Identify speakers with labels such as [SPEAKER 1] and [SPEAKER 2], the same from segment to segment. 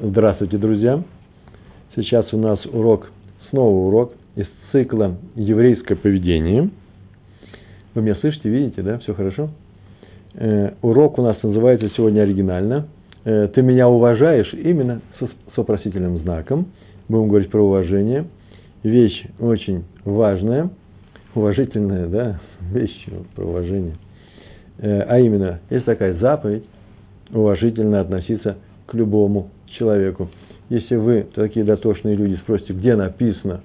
[SPEAKER 1] Здравствуйте, друзья! Сейчас у нас урок, снова урок из цикла «Еврейское поведение». Вы меня слышите, видите, да? Все хорошо? Э, урок у нас называется сегодня оригинально э, «Ты меня уважаешь?» именно с, с вопросительным знаком. Будем говорить про уважение. Вещь очень важная, уважительная, да, вещь про уважение. Э, а именно, есть такая заповедь, уважительно относиться к любому человеку. Если вы, такие дотошные люди, спросите, где написано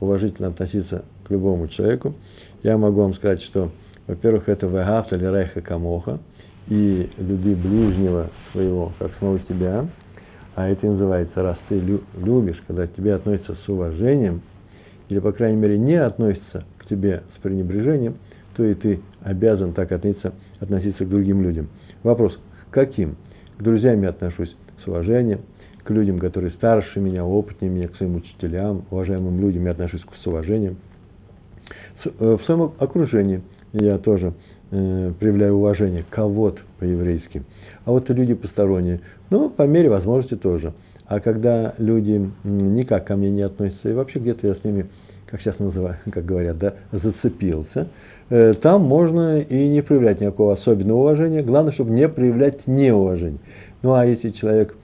[SPEAKER 1] уважительно относиться к любому человеку, я могу вам сказать, что, во-первых, это вегавта или рейха камоха, и люби ближнего своего, как самого себя, а это называется, раз ты любишь, когда к тебе относятся с уважением, или, по крайней мере, не относятся к тебе с пренебрежением, то и ты обязан так относиться, относиться к другим людям. Вопрос, каким? К друзьям я отношусь с уважением, людям, которые старше меня, опытнее меня, к своим учителям, уважаемым людям я отношусь с уважением. Э, в своем окружении я тоже э, проявляю уважение кого-то по-еврейски. А вот люди посторонние, ну, по мере возможности тоже. А когда люди никак ко мне не относятся, и вообще где-то я с ними, как сейчас называют, как говорят, да, зацепился, э, там можно и не проявлять никакого особенного уважения. Главное, чтобы не проявлять неуважение. Ну, а если человек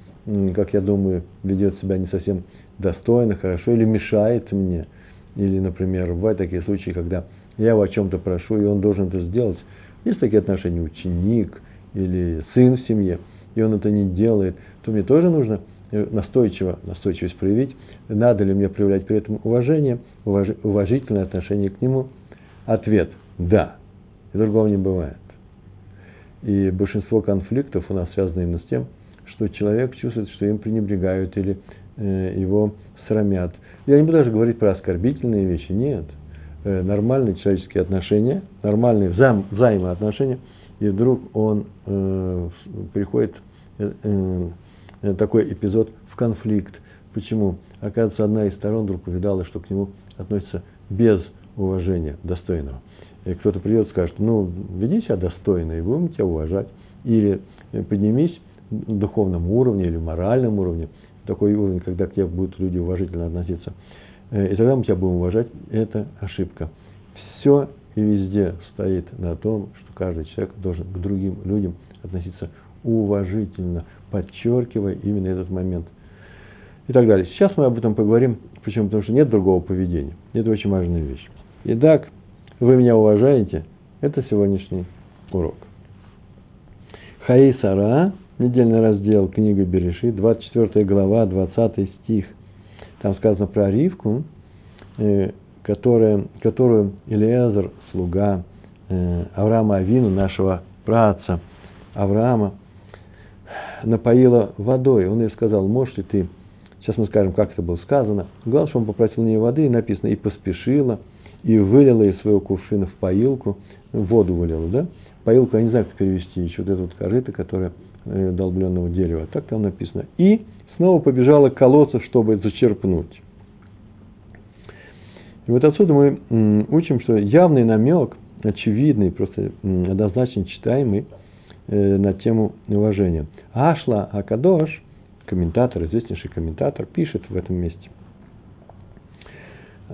[SPEAKER 1] как я думаю, ведет себя не совсем достойно, хорошо, или мешает мне. Или, например, бывают такие случаи, когда я его о чем-то прошу, и он должен это сделать. Есть такие отношения ученик или сын в семье, и он это не делает, то мне тоже нужно э, настойчиво, настойчивость проявить. Надо ли мне проявлять при этом уважение, уваж, уважительное отношение к нему? Ответ – да. И другого не бывает. И большинство конфликтов у нас связано именно с тем, что человек чувствует, что им пренебрегают или э, его срамят. Я не буду даже говорить про оскорбительные вещи, нет. Э, нормальные человеческие отношения, нормальные взаим, взаимоотношения, и вдруг он э, приходит э, э, такой эпизод в конфликт. Почему? Оказывается, одна из сторон вдруг увидала, что к нему относится без уважения достойного. И кто-то придет и скажет, ну, веди себя достойно, и будем тебя уважать. Или э, поднимись духовном уровне или моральном уровне, такой уровень, когда к тебе будут люди уважительно относиться, э, и тогда мы тебя будем уважать, это ошибка. Все и везде стоит на том, что каждый человек должен к другим людям относиться уважительно, подчеркивая именно этот момент. И так далее. Сейчас мы об этом поговорим. Почему? Потому что нет другого поведения. Это очень важная вещь. Итак, вы меня уважаете? Это сегодняшний урок. Хаи Сара недельный раздел книга Береши, 24 глава, 20 стих. Там сказано про Ривку, э, которая, которую Илиазар, слуга э, Авраама Авину, нашего праца Авраама, напоила водой. Он ей сказал, можешь ли ты, сейчас мы скажем, как это было сказано. Главное, что он попросил у нее воды, и написано, и поспешила, и вылила из своего кувшина в поилку, воду вылила, да? Поилку, я не знаю, как перевести, еще вот это вот корыто, которое долбленного дерева. Так там написано. И снова побежала к колодцу, чтобы зачерпнуть. И вот отсюда мы учим, что явный намек, очевидный, просто однозначно читаемый э, на тему уважения. Ашла Акадош, комментатор, известнейший комментатор, пишет в этом месте.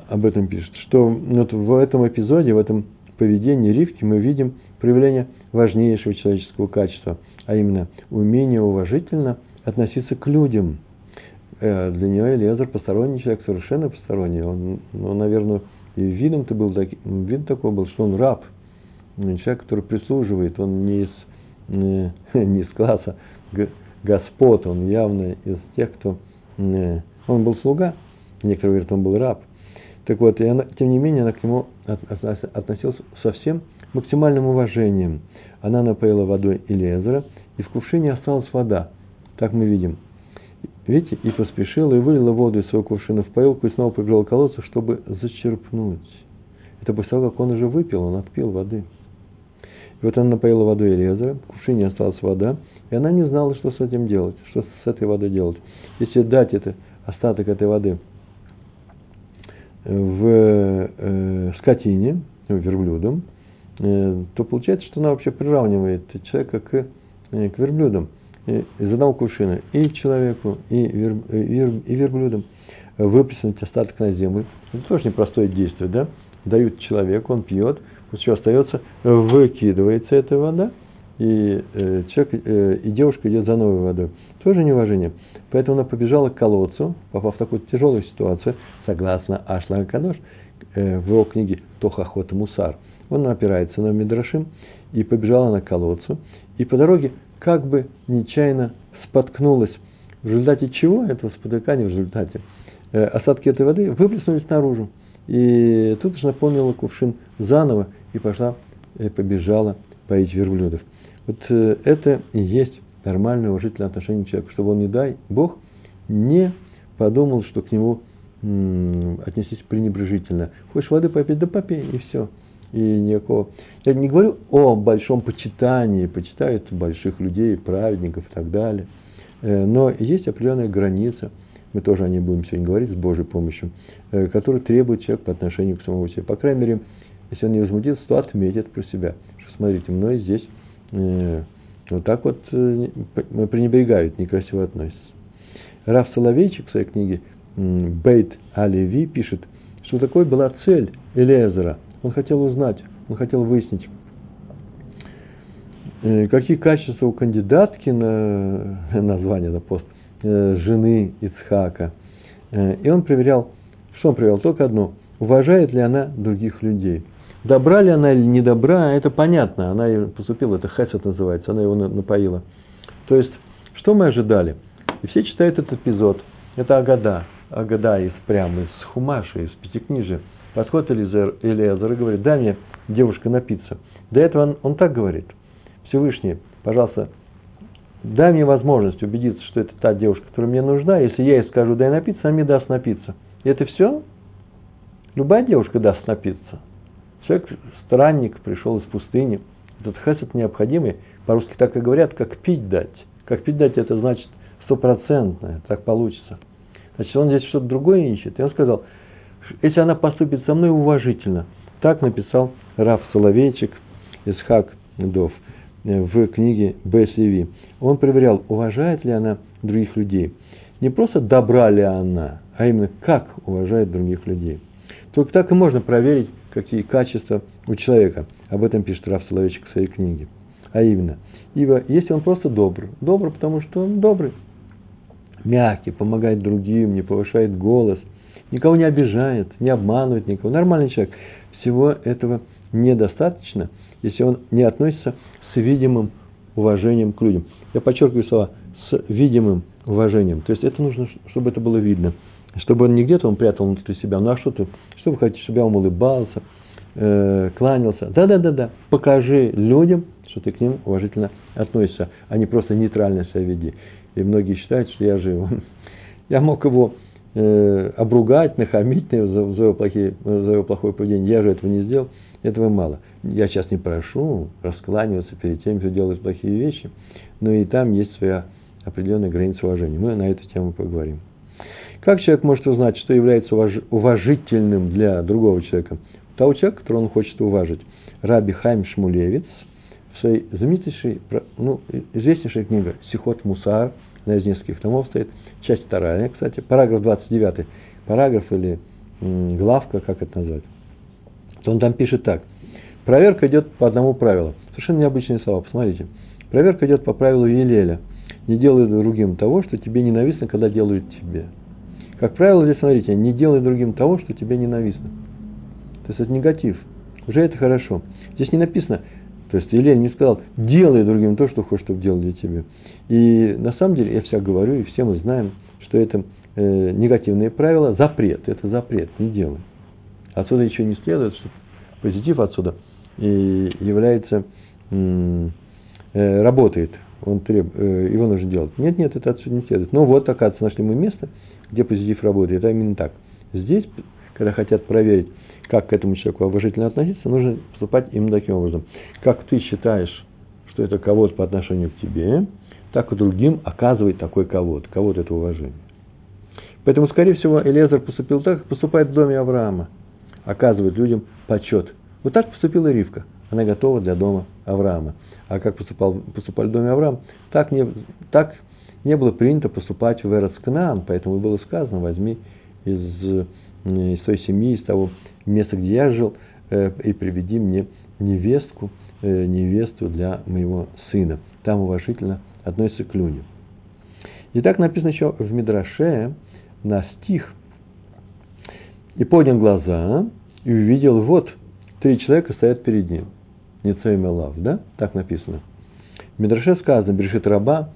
[SPEAKER 1] Об этом пишет, что вот в этом эпизоде, в этом поведении Ривки мы видим проявление важнейшего человеческого качества – а именно умение уважительно относиться к людям. Э, для нее Элиазар посторонний человек, совершенно посторонний. Он, ну, наверное, и видом-то был, вид такой был, что он раб, человек, который прислуживает, он не из, не, не из класса господ, он явно из тех, кто... Он был слуга, некоторые говорят, он был раб. Так вот, и она, тем не менее, она к нему относилась со всем максимальным уважением – она напоила водой Илиезера, и в кувшине осталась вода. Так мы видим. Видите, и поспешила, и вылила воду из своего кувшина в поилку, и снова побежала к колодцу, чтобы зачерпнуть. Это после того, как он уже выпил, он отпил воды. И вот она напоила водой Элезера, в кувшине осталась вода, и она не знала, что с этим делать, что с этой водой делать. Если дать это, остаток этой воды в э, скотине, верблюдам, Э, то получается, что она вообще приравнивает человека к, э, к верблюдам. из одного кувшина и человеку, и, вер, вер, и верблюдам выплеснуть остаток на землю. Это тоже непростое действие, да? Дают человеку, он пьет, после чего остается, выкидывается эта вода, и, э, человек, э, и девушка идет за новой водой. Тоже неуважение. Поэтому она побежала к колодцу, попав в такую тяжелую ситуацию, согласно Ашлага Кадош, э, в его книге Тохахот Мусар. Он опирается на Мидрашим, и побежала на колодцу, и по дороге как бы нечаянно споткнулась. В результате чего этого спотыкания, в результате э, осадки этой воды выплеснулись наружу. И тут же наполнила кувшин заново и пошла, и побежала поить верблюдов. Вот э, это и есть нормальное уважительное отношение человека, чтобы он, не дай Бог, не подумал, что к нему м- отнесись пренебрежительно. Хочешь воды попить, да попей, и все. И никакого. Я не говорю о большом почитании, почитают больших людей, праведников и так далее. Э, но есть определенная граница, мы тоже о ней будем сегодня говорить с Божьей помощью, э, которую требует человек по отношению к самому себе. По крайней мере, если он не возмутится, то отметит про себя. Что, смотрите, мной здесь э, вот так вот пренебрегают, некрасиво относятся. Раф Соловейчик в своей книге Бейт Алеви пишет, что такой была цель Элезера. Он хотел узнать, он хотел выяснить, э, какие качества у кандидатки на название на пост э, жены Ицхака. Э, и он проверял, что он проверял? Только одно. Уважает ли она других людей? Добра ли она или не добра, это понятно. Она поступила, это хесед называется, она его напоила. То есть, что мы ожидали? И все читают этот эпизод. Это Агада. Агада из прямо из Хумаша, из Пятикнижия. Подходит Элизер, Элиазер и говорит, дай мне, девушка, напиться. До этого он, он так говорит. Всевышний, пожалуйста, дай мне возможность убедиться, что это та девушка, которая мне нужна. Если я ей скажу, дай напиться, она мне даст напиться. И это все? Любая девушка даст напиться. Человек, странник, пришел из пустыни. Этот хесед необходимый. По-русски так и говорят, как пить дать. Как пить дать, это значит стопроцентное, так получится. Значит, он здесь что-то другое ищет. И он сказал, если она поступит со мной уважительно. Так написал Раф Соловейчик из Дов э, в книге БСВ. Он проверял, уважает ли она других людей. Не просто добра ли она, а именно как уважает других людей. Только так и можно проверить, какие качества у человека. Об этом пишет Раф Соловейчик в своей книге. А именно, ибо если он просто добр, добр, потому что он добрый, мягкий, помогает другим, не повышает голос – никого не обижает, не обманывает никого. Нормальный человек. Всего этого недостаточно, если он не относится с видимым уважением к людям. Я подчеркиваю слова с видимым уважением. То есть это нужно, чтобы это было видно. Чтобы он не где-то он прятал внутри себя. Ну а что ты? Что вы хотите, чтобы я вам улыбался, э, кланялся? Да-да-да-да. Покажи людям, что ты к ним уважительно относишься, а не просто нейтрально себя веди. И многие считают, что я же Я мог его обругать, нахамить за, за, его плохие, за его плохое поведение. Я же этого не сделал. Этого мало. Я сейчас не прошу раскланиваться перед тем, кто делает плохие вещи, но и там есть своя определенная граница уважения. Мы на эту тему поговорим. Как человек может узнать, что является уважительным для другого человека? Того человека, которого он хочет уважить. Раби Хайм Шмулевец в своей знаменитейшей, ну, известнейшей книге «Сихот Мусар», на из нескольких томов стоит – часть вторая, кстати, параграф 29, параграф или главка, как это назвать, то он там пишет так. Проверка идет по одному правилу. Совершенно необычные слова, посмотрите. Проверка идет по правилу Елеля. Не делай другим того, что тебе ненавистно, когда делают тебе. Как правило, здесь смотрите, не делай другим того, что тебе ненавистно. То есть это негатив. Уже это хорошо. Здесь не написано, то есть Елель не сказал, делай другим то, что хочешь, чтобы делали тебе. И на самом деле, я всегда говорю, и все мы знаем, что это э, негативные правила, запрет, это запрет, не делай. Отсюда еще не следует, что позитив отсюда и является, э, работает, он треб, э, его нужно делать. Нет, нет, это отсюда не следует. Но вот, оказывается, нашли мы место, где позитив работает. Это именно так. Здесь, когда хотят проверить, как к этому человеку уважительно относиться, нужно поступать именно таким образом. Как ты считаешь, что это кого-то по отношению к тебе, так и другим оказывает такой кого-то, кого-то это уважение. Поэтому, скорее всего, Элезер поступил так, как поступает в доме Авраама. Оказывает людям почет. Вот так поступила Ривка. Она готова для дома Авраама. А как поступал, поступали в доме Авраам, так не, так не было принято поступать в Эрцкнан, поэтому было сказано, возьми из, из той семьи, из того места, где я жил, э, и приведи мне невестку, э, невесту для моего сына. Там уважительно относится к людям. И так написано еще в Мидраше на стих. И поднял глаза, и увидел, вот, три человека стоят перед ним. Ницейм Лав, да? Так написано. В Мидраше сказано, Берешит Раба,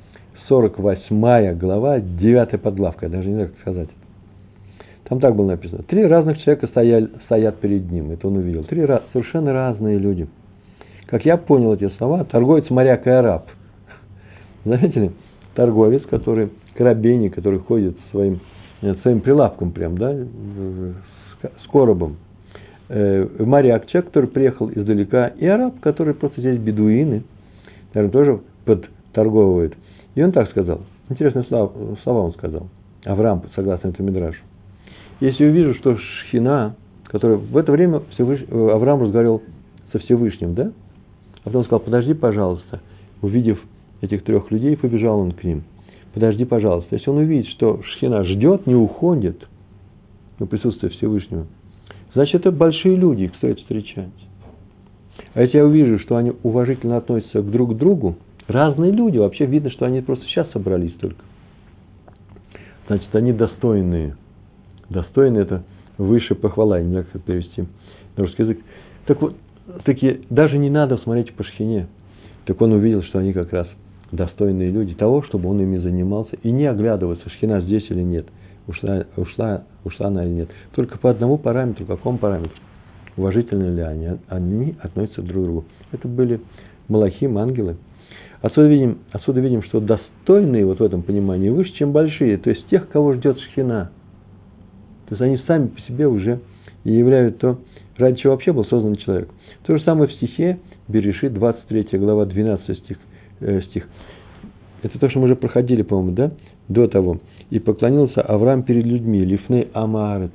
[SPEAKER 1] 48 глава, 9 подглавка, я даже не знаю, как сказать. Там так было написано. Три разных человека стояли, стоят перед ним. Это он увидел. Три раз, совершенно разные люди. Как я понял эти слова, торговец, моряк и араб. Заметили? Торговец, который, корабейник, который ходит своим, э, своим прилавком прям, да, с коробом. Э, моряк, человек, который приехал издалека, и араб, который просто здесь бедуины, наверное, тоже подторговывает. И он так сказал. Интересные слова он сказал. Авраам, согласно этому Мидрашу. Если увижу, что Шхина, который в это время Всевыш... Э, Авраам разговаривал со Всевышним, да? А потом сказал, подожди, пожалуйста. Увидев этих трех людей, побежал он к ним. Подожди, пожалуйста. Если он увидит, что Шхина ждет, не уходит на присутствие Всевышнего, значит, это большие люди, их стоит встречать. А если я увижу, что они уважительно относятся друг к другу, разные люди, вообще видно, что они просто сейчас собрались только. Значит, они достойные – достойно это выше похвала, не знаю, как перевести на русский язык. Так вот, таки даже не надо смотреть по шхине. Так он увидел, что они как раз достойные люди того, чтобы он ими занимался, и не оглядываться, шхина здесь или нет, ушла, ушла, ушла она или нет. Только по одному параметру, какому параметру? Уважительны ли они? Они относятся друг к другу. Это были малахим, ангелы. Отсюда видим, отсюда видим, что достойные вот в этом понимании выше, чем большие. То есть тех, кого ждет шхина. То есть они сами по себе уже и являют то, ради чего вообще был создан человек. То же самое в стихе Берешит, 23 глава, 12 стих. Э, стих. Это то, что мы уже проходили, по-моему, да? До того. И поклонился Авраам перед людьми, Лифней Амарец.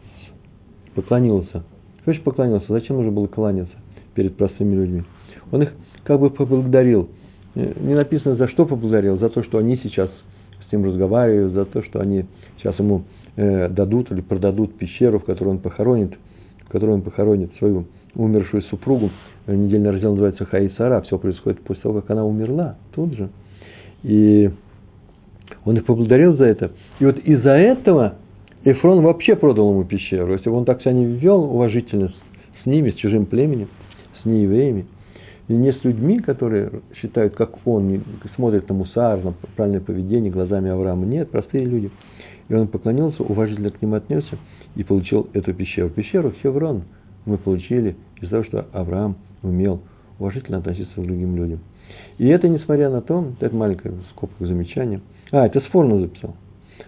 [SPEAKER 1] Поклонился. Значит поклонился? Зачем нужно было кланяться перед простыми людьми? Он их как бы поблагодарил. Э, не написано, за что поблагодарил, за то, что они сейчас с ним разговаривают, за то, что они сейчас ему дадут или продадут пещеру, в которой он похоронит, в которой он похоронит свою умершую супругу. Э, недельный раздел называется Хаисара. Все происходит после того, как она умерла, тут же. И он их поблагодарил за это. И вот из-за этого Эфрон вообще продал ему пещеру. Если бы он так себя не вел уважительно с ними, с чужим племенем, с неевреями, и не с людьми, которые считают, как он, смотрят на мусар, на правильное поведение глазами Авраама. Нет, простые люди – и он поклонился, уважительно к ним отнесся и получил эту пещеру. Пещеру Хеврон мы получили из-за того, что Авраам умел уважительно относиться к другим людям. И это несмотря на то, это маленькое скобка замечание, а, это Сфорно записал,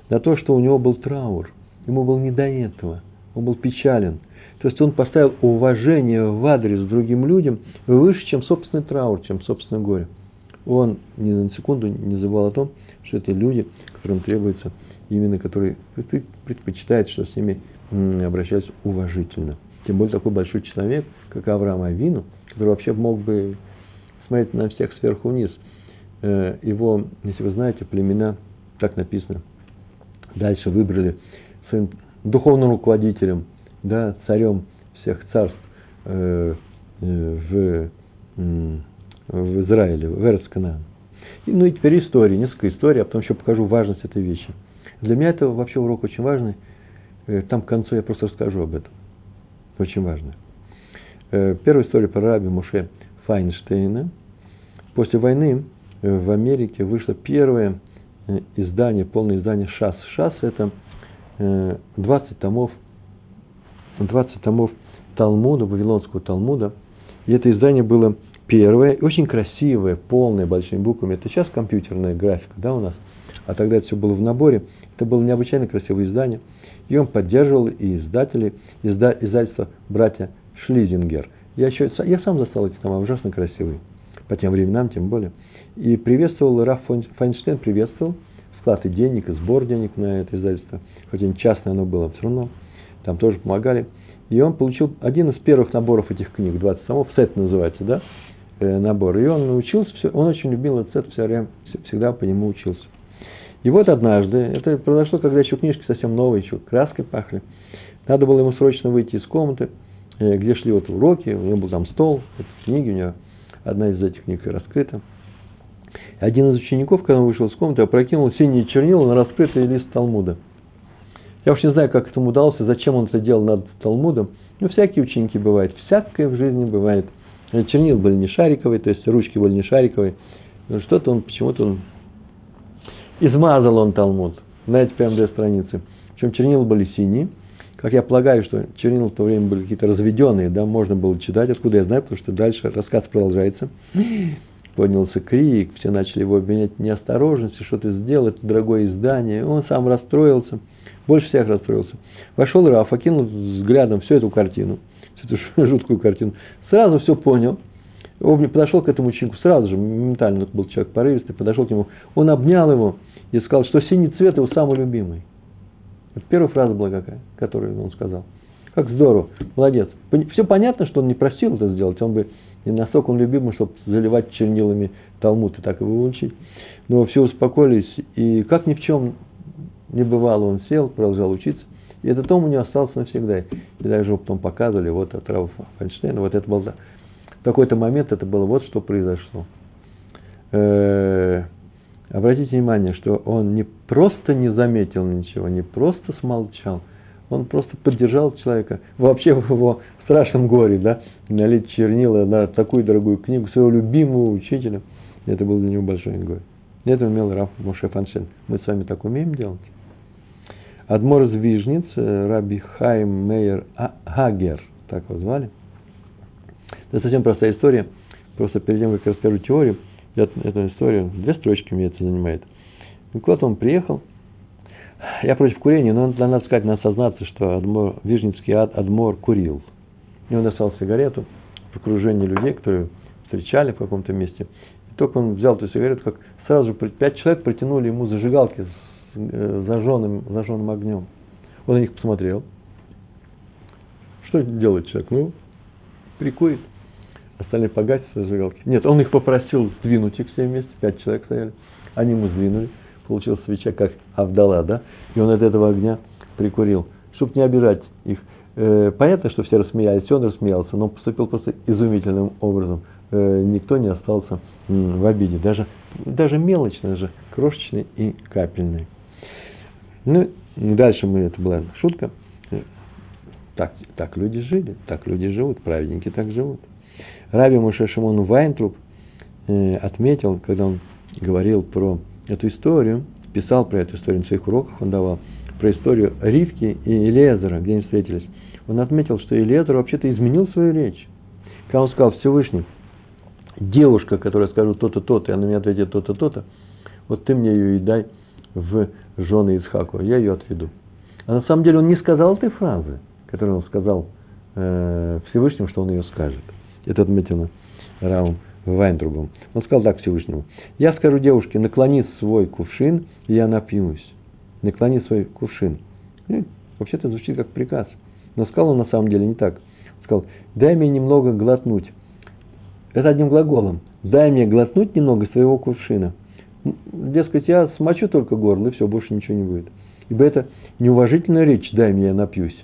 [SPEAKER 1] на то, что у него был траур, ему было не до этого, он был печален. То есть он поставил уважение в адрес другим людям выше, чем собственный траур, чем собственное горе. Он ни на секунду не забывал о том, что это люди, которым требуется именно который предпочитает, что с ними обращаются уважительно. Тем более такой большой человек, как Авраам Авину, который вообще мог бы смотреть на всех сверху вниз. Э, его, если вы знаете, племена, так написано, дальше выбрали своим духовным руководителем, да, царем всех царств э, э, в, в Израиле, в Эрцкана. Ну и теперь история, несколько историй, а потом еще покажу важность этой вещи – для меня это вообще урок очень важный. Э, там к концу я просто расскажу об этом. Очень важно. Э, первая история про раби Муше Файнштейна. После войны э, в Америке вышло первое издание, полное издание ШАС. ШАС – это 20 томов, 20 томов Талмуда, Вавилонского Талмуда. И это издание было первое, очень красивое, полное, большими буквами. Это сейчас компьютерная графика, да, у нас. А тогда это все было в наборе. Это было необычайно красивое издание. Он поддерживал и издатели, изда, издательство братья Шлизингер. Я, еще, я сам застал эти тома, ужасно красивые. По тем временам, тем более. И приветствовал, Раф Файнштейн приветствовал вклад и денег, и сбор денег на это издательство. Хоть и частное оно было, все равно там тоже помогали. И он получил один из первых наборов этих книг, 20 томов, сет называется, да? э, набор. И он научился, все, он очень любил этот все время, всегда по нему учился. И вот однажды, это произошло, когда еще книжки совсем новые, еще краской пахли. Надо было ему срочно выйти из комнаты, э, где шли вот уроки, у него был там стол, книги у него, одна из этих книг раскрыта. Один из учеников, когда он вышел из комнаты, опрокинул синие чернила на раскрытый лист Талмуда. Я уж не знаю, как этому удалось, зачем он это делал над Талмудом. Ну, всякие ученики бывают, всякое в жизни бывает. Чернил были не шариковые, то есть ручки были не шариковые. Но что-то он, почему-то он измазал он Талмуд на эти прям две страницы. Причем чернила были синие. Как я полагаю, что чернила в то время были какие-то разведенные, да, можно было читать. Откуда я знаю, потому что дальше рассказ продолжается. Поднялся крик, все начали его обвинять в неосторожности, что ты сделал, это дорогое издание. Он сам расстроился, больше всех расстроился. Вошел Раф, окинул взглядом всю эту картину, всю эту жуткую картину. Сразу все понял. Он подошел к этому ученику сразу же, моментально был человек порывистый, подошел к нему. Он обнял его и сказал, что синий цвет его самый любимый. Это первая фраза была какая, которую он сказал. Как здорово, молодец. Все понятно, что он не просил это сделать, он бы не настолько он любимый, чтобы заливать чернилами Талмуд и так его учить. Но все успокоились, и как ни в чем не бывало, он сел, продолжал учиться. И этот том у него остался навсегда. И даже его потом показывали, вот от Рава Файнштейна, вот это был в какой-то момент это было вот что произошло. Обратите внимание, что он не просто не заметил ничего, не просто смолчал, он просто поддержал человека вообще в его страшном горе, да, налить чернила на такую дорогую книгу своего любимого учителя. Это был для него большой горе. Это умел Раф Моше Фаншен. Мы с вами так умеем делать? Адмор из Вижниц, э, Раби Хайм Мейер а-, Хагер, так его звали. Это совсем простая история. Просто перед тем, как я расскажу теорию, эту историю, две строчки мне это занимает. И куда-то он приехал. Я против курения, но надо сказать, надо сознаться, что Адмор, Вижницкий ад, Адмор курил. И он достал сигарету в окружении людей, которые встречали в каком-то месте. И только он взял эту сигарету, как сразу же пять человек протянули ему зажигалки с э, зажженным, зажженным огнем. Он на них посмотрел. Что делает человек? Ну, прикурит. Остальные погасят зажигалки. Нет, он их попросил сдвинуть их все вместе. Пять человек стояли. Они ему сдвинули. Получилась свеча, как Авдала, да? И он от этого огня прикурил. Чтобы не обижать их. Э, понятно, что все рассмеялись, он рассмеялся, но поступил просто изумительным образом. Э, никто не остался в обиде. Даже, даже мелочно же, крошечный и капельный. Ну, дальше мы, это была шутка. Так, так люди жили, так люди живут, праведники так живут. Раби Муше Шимон Вайнтруп э, отметил, когда он говорил про эту историю, писал про эту историю на своих уроках, он давал, про историю Ривки и Елезера, где они встретились. Он отметил, что Елезер вообще-то изменил свою речь. Когда он сказал Всевышний, девушка, которая скажет то-то, то-то, и она мне ответит то-то, то-то, вот ты мне ее и дай в жены Исхаку, я ее отведу. А на самом деле он не сказал этой фразы, которую он сказал э, Всевышнему, что он ее скажет. Это отметено Раум Вайнтрубом. Он сказал так Всевышнему. Я скажу девушке, наклони свой кувшин, и я напьюсь. Наклони свой кувшин. И, вообще-то звучит как приказ. Но сказал он на самом деле не так. Он сказал, дай мне немного глотнуть. Это одним глаголом. Дай мне глотнуть немного своего кувшина. Дескать, я смочу только горло, и все, больше ничего не будет. Ибо это неуважительная речь, дай мне, я напьюсь.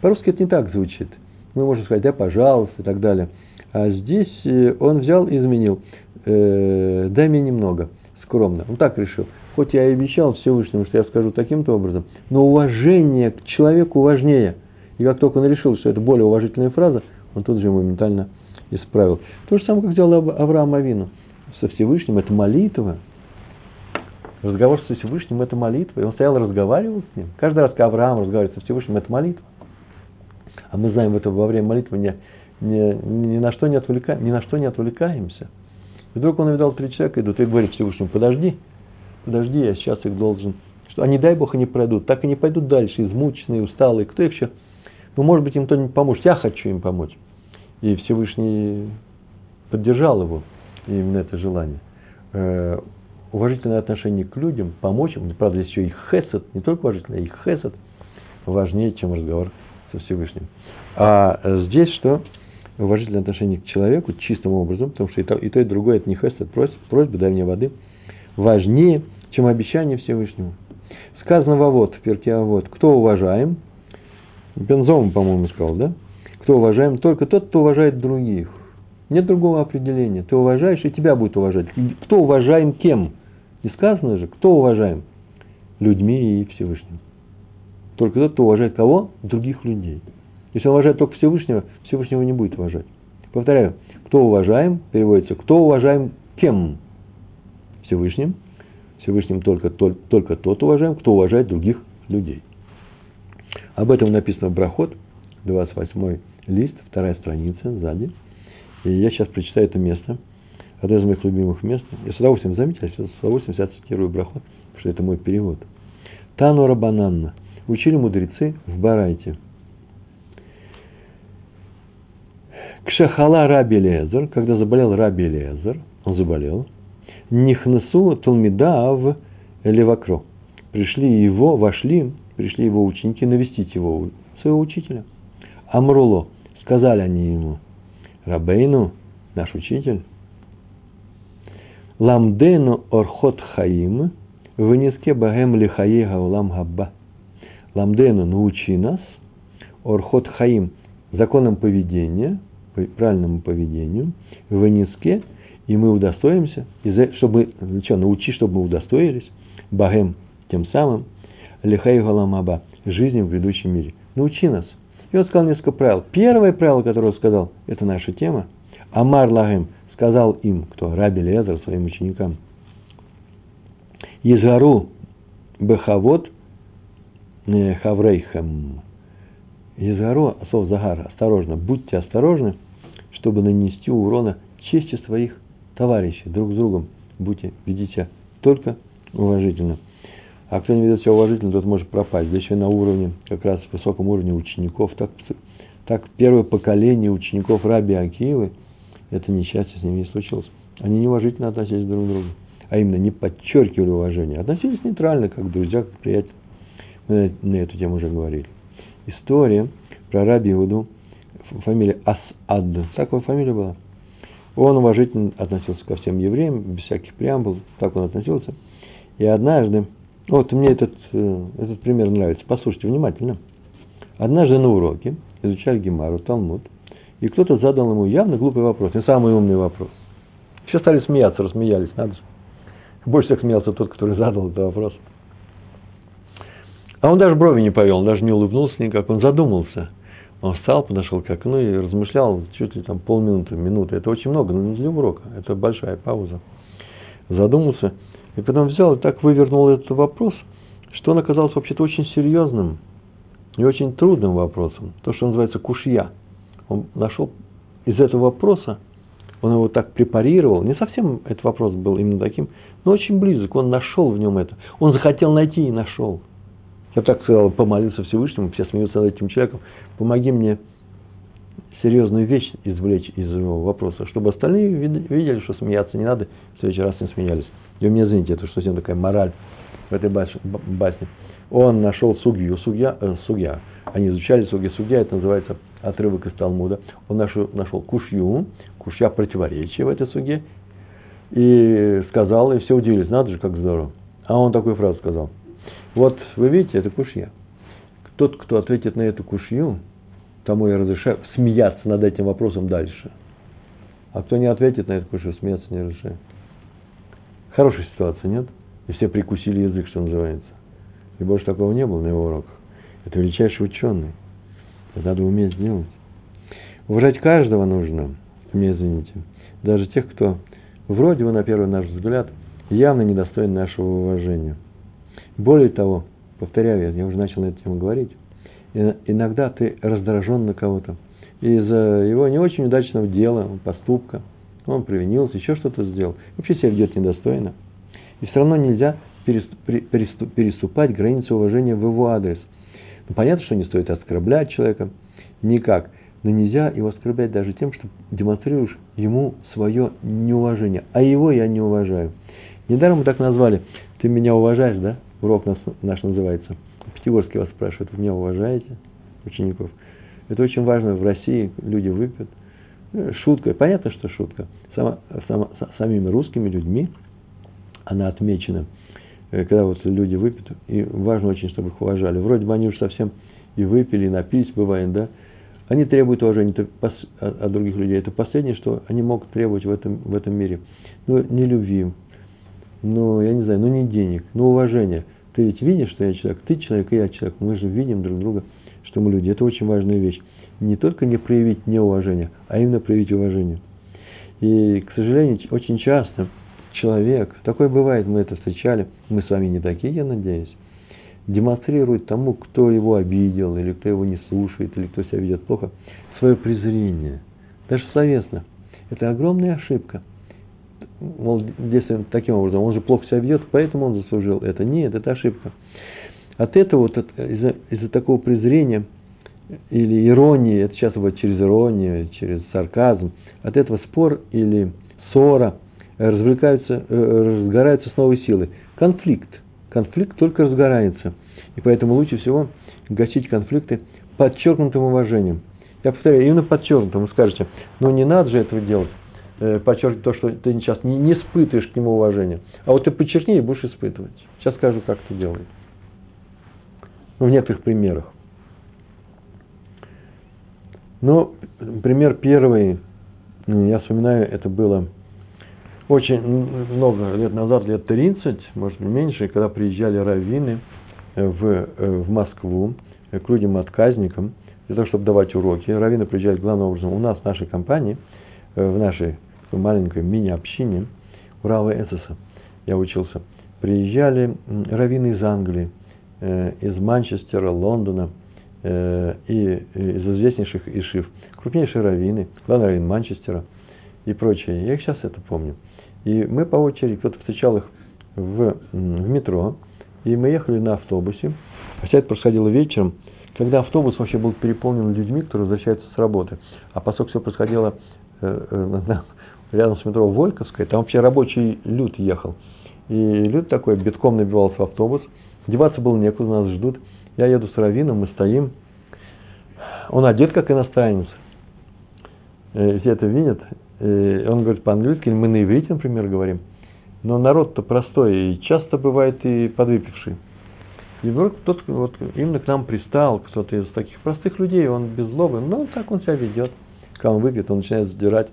[SPEAKER 1] По-русски это не так звучит. Мы можем сказать, да, пожалуйста, и так далее. А здесь э, он взял и изменил. Э, дай мне немного, скромно. Он так решил. Хоть я и обещал Всевышнему, что я скажу таким-то образом, но уважение к человеку важнее. И как только он решил, что это более уважительная фраза, он тут же моментально исправил. То же самое, как сделал Авраам Авину. Со Всевышним это молитва. Разговор со Всевышним – это молитва. И он стоял и разговаривал с ним. Каждый раз, когда Авраам разговаривает со Всевышним, это молитва. А мы знаем, это во время молитвы не, не, ни, на что не отвлекаем, ни на что не отвлекаемся. И вдруг он увидал три человека идут и говорит Всевышнему, подожди, подожди, я сейчас их должен. Что они, дай Бог, они пройдут. Так и не пойдут дальше, измученные, усталые. Кто их еще? Ну, может быть, им кто-нибудь поможет. Я хочу им помочь. И Всевышний поддержал его, именно это желание. Э, уважительное отношение к людям, помочь им, правда, здесь еще и хесед, не только уважительное, и хесед важнее, чем разговор со Всевышним. А здесь что? Уважительное отношение к человеку чистым образом, потому что и то, и, то, и другое это не это просьба, просьба, дай мне воды, важнее, чем обещание Всевышнему. Сказано во вот, в перке а вот, кто уважаем, Бензом, по-моему, сказал, да? Кто уважаем? Только тот, кто уважает других. Нет другого определения. Ты уважаешь, и тебя будет уважать. Кто уважаем кем? И сказано же, кто уважаем? Людьми и Всевышним. Только тот, кто уважает кого? Других людей. Если он уважает только Всевышнего, Всевышнего не будет уважать. Повторяю, кто уважаем, переводится, кто уважаем кем? Всевышним. Всевышним только, только, только тот уважаем, кто уважает других людей. Об этом написано в Брахот, 28 лист, вторая страница сзади. И я сейчас прочитаю это место, одно из моих любимых мест. Я с удовольствием, заметил, я с удовольствием сейчас цитирую Брахот, потому что это мой перевод. Тану Рабананна. Учили мудрецы в Барайте. Кшахала Раби Лезер, когда заболел Раби Лезер, он заболел, Нихнесу Талмидав Левакро. Пришли его, вошли, пришли его ученики навестить его, своего учителя. Амруло, сказали они ему, Рабейну, наш учитель, Ламдену Орхот Хаим, вынеске Багем Лихае Гаулам Габба. Ламдену, научи нас, Орхот Хаим, законом поведения, правильному поведению, вынеске, и мы удостоимся, чтобы, что, научи, чтобы мы удостоились, Багем, тем самым, Лихай Галамаба, жизни в грядущем мире. Научи нас. И он сказал несколько правил. Первое правило, которое он сказал, это наша тема. Амар Лагем сказал им, кто? Раби Лезер, своим ученикам. Изгару Бехавод Хаврейхем. Изгару, слов Загар, осторожно, будьте осторожны, чтобы нанести урона чести своих товарищей друг с другом. Будьте, ведите только уважительно. А кто не ведет себя уважительно, тот может пропасть. Да еще на уровне, как раз высоком уровне учеников. Так, так первое поколение учеников Раби Акиевы, это несчастье с ними не случилось. Они неуважительно относились друг к другу. А именно не подчеркивали уважение. Относились нейтрально, как друзья, как приятели. Мы на эту тему уже говорили. История про Раби Иуду, фамилия Асад. Такая фамилия была. Он уважительно относился ко всем евреям, без всяких преамбул, так он относился. И однажды вот мне этот, э, этот пример нравится. Послушайте внимательно. Однажды на уроке изучали Гемару, Талмуд, и кто-то задал ему явно глупый вопрос, не самый умный вопрос. Все стали смеяться, рассмеялись, надо же. Больше всех смеялся тот, который задал этот вопрос. А он даже брови не повел, даже не улыбнулся никак, он задумался. Он встал, подошел к окну и размышлял чуть ли там полминуты, минуты. Это очень много, но не для урока, это большая пауза. Задумался – и потом взял и так вывернул этот вопрос, что он оказался вообще-то очень серьезным и очень трудным вопросом. То, что называется кушья. Он нашел из этого вопроса, он его так препарировал, не совсем этот вопрос был именно таким, но очень близок, он нашел в нем это. Он захотел найти и нашел. Я так сказал, помолился Всевышнему, все смеются над этим человеком, помоги мне серьезную вещь извлечь из его вопроса, чтобы остальные видели, что смеяться не надо, в следующий раз не смеялись. И вы меня извините, это что совсем такая мораль в этой басне. Он нашел сугью, сугья, э, сугья. Они изучали сугья, сугья, это называется отрывок из Талмуда. Он нашел, нашел кушью, кушья противоречия в этой суге. И сказал, и все удивились, надо же, как здорово. А он такую фразу сказал. Вот вы видите, это кушья. Тот, кто ответит на эту кушью, тому я разрешаю смеяться над этим вопросом дальше. А кто не ответит на эту кушью, смеяться не разрешаю. Хорошая ситуация, нет? И все прикусили язык, что называется. И больше такого не было на его уроках. Это величайший ученый. Это надо уметь сделать. Уважать каждого нужно, мне извините. Даже тех, кто вроде бы, на первый наш взгляд, явно недостоин нашего уважения. Более того, повторяю, я, уже начал на эту тему говорить, иногда ты раздражен на кого-то из-за его не очень удачного дела, поступка – он провинился, еще что-то сделал, вообще себя ведет недостойно. И все равно нельзя переступать границу уважения в его адрес. Ну, понятно, что не стоит оскорблять человека, никак. Но нельзя его оскорблять даже тем, что демонстрируешь ему свое неуважение. А его я не уважаю. Недаром мы так назвали. Ты меня уважаешь, да? Урок наш, наш называется. Пятигорский вас спрашивает, вы меня уважаете, учеников? Это очень важно. В России люди выпьют, э, шутка, понятно, что шутка, сама, сама, самими русскими людьми она отмечена, э, когда вот люди выпьют, и важно очень, чтобы их уважали. Вроде бы они уж совсем и выпили, и напились, бывает, да, они требуют уважения от других людей. Это последнее, что они могут требовать в этом, в этом мире. Ну, не любви, ну, я не знаю, ну, не денег, ну, уважения. Ты ведь видишь, что я человек, ты человек, и я человек. Мы же видим друг друга, что мы люди. Это очень важная вещь. Не только не проявить неуважение, а именно проявить уважение. И, к сожалению, очень часто человек, такое бывает, мы это встречали, мы с вами не такие, я надеюсь, демонстрирует тому, кто его обидел, или кто его не слушает, или кто себя ведет плохо, свое презрение. Даже совестно. Это огромная ошибка. Мол, если таким образом, он же плохо себя ведет, поэтому он заслужил это. Нет, это ошибка. От этого, вот, из-за, из такого презрения или иронии, это часто бывает через иронию, через сарказм, от этого спор или ссора развлекаются, э, разгораются с новой силой. Конфликт – конфликт только разгорается. И поэтому лучше всего гасить конфликты подчеркнутым уважением. Я повторяю, именно подчеркнутым. Вы скажете, ну не надо же этого делать. Э, подчеркивать то, что ты сейчас не, не испытываешь к нему уважения. А вот ты подчеркни и будешь испытывать. Сейчас скажу, как это делать. Ну, в некоторых примерах. Ну, пример первый, я вспоминаю, это было очень много лет назад, лет 30, может быть меньше, когда приезжали раввины в, э, в Москву к людям-отказникам, для того, чтобы давать уроки. Раввины приезжали главным образом у нас, в нашей компании, э, в нашей маленькой мини-общине, Урала Эссеса, я учился. Приезжали раввины из Англии, э, из Манчестера, Лондона и из известнейших ишив. Крупнейшие раввины, главный раввин Манчестера и прочее. Я их сейчас это помню. И мы по очереди, кто-то встречал их в, в метро, и мы ехали на автобусе. Хотя это происходило вечером, когда автобус вообще был переполнен людьми, которые возвращаются с работы. А поскольку все происходило э, э, рядом с метро Вольковская, там вообще рабочий люд ехал. И люд такой битком набивался в автобус. Деваться было некуда, нас ждут. Я еду с Равином, мы стоим. Он одет как иностранец. Э, все это видят. Э, он говорит по-английски, мы на иврите, например, говорим. Но народ-то простой, и часто бывает и подвыпивший. И вдруг тот вот именно к нам пристал, кто-то из таких простых людей, он без злобы, но так он себя ведет. Когда он выпьет, он начинает задирать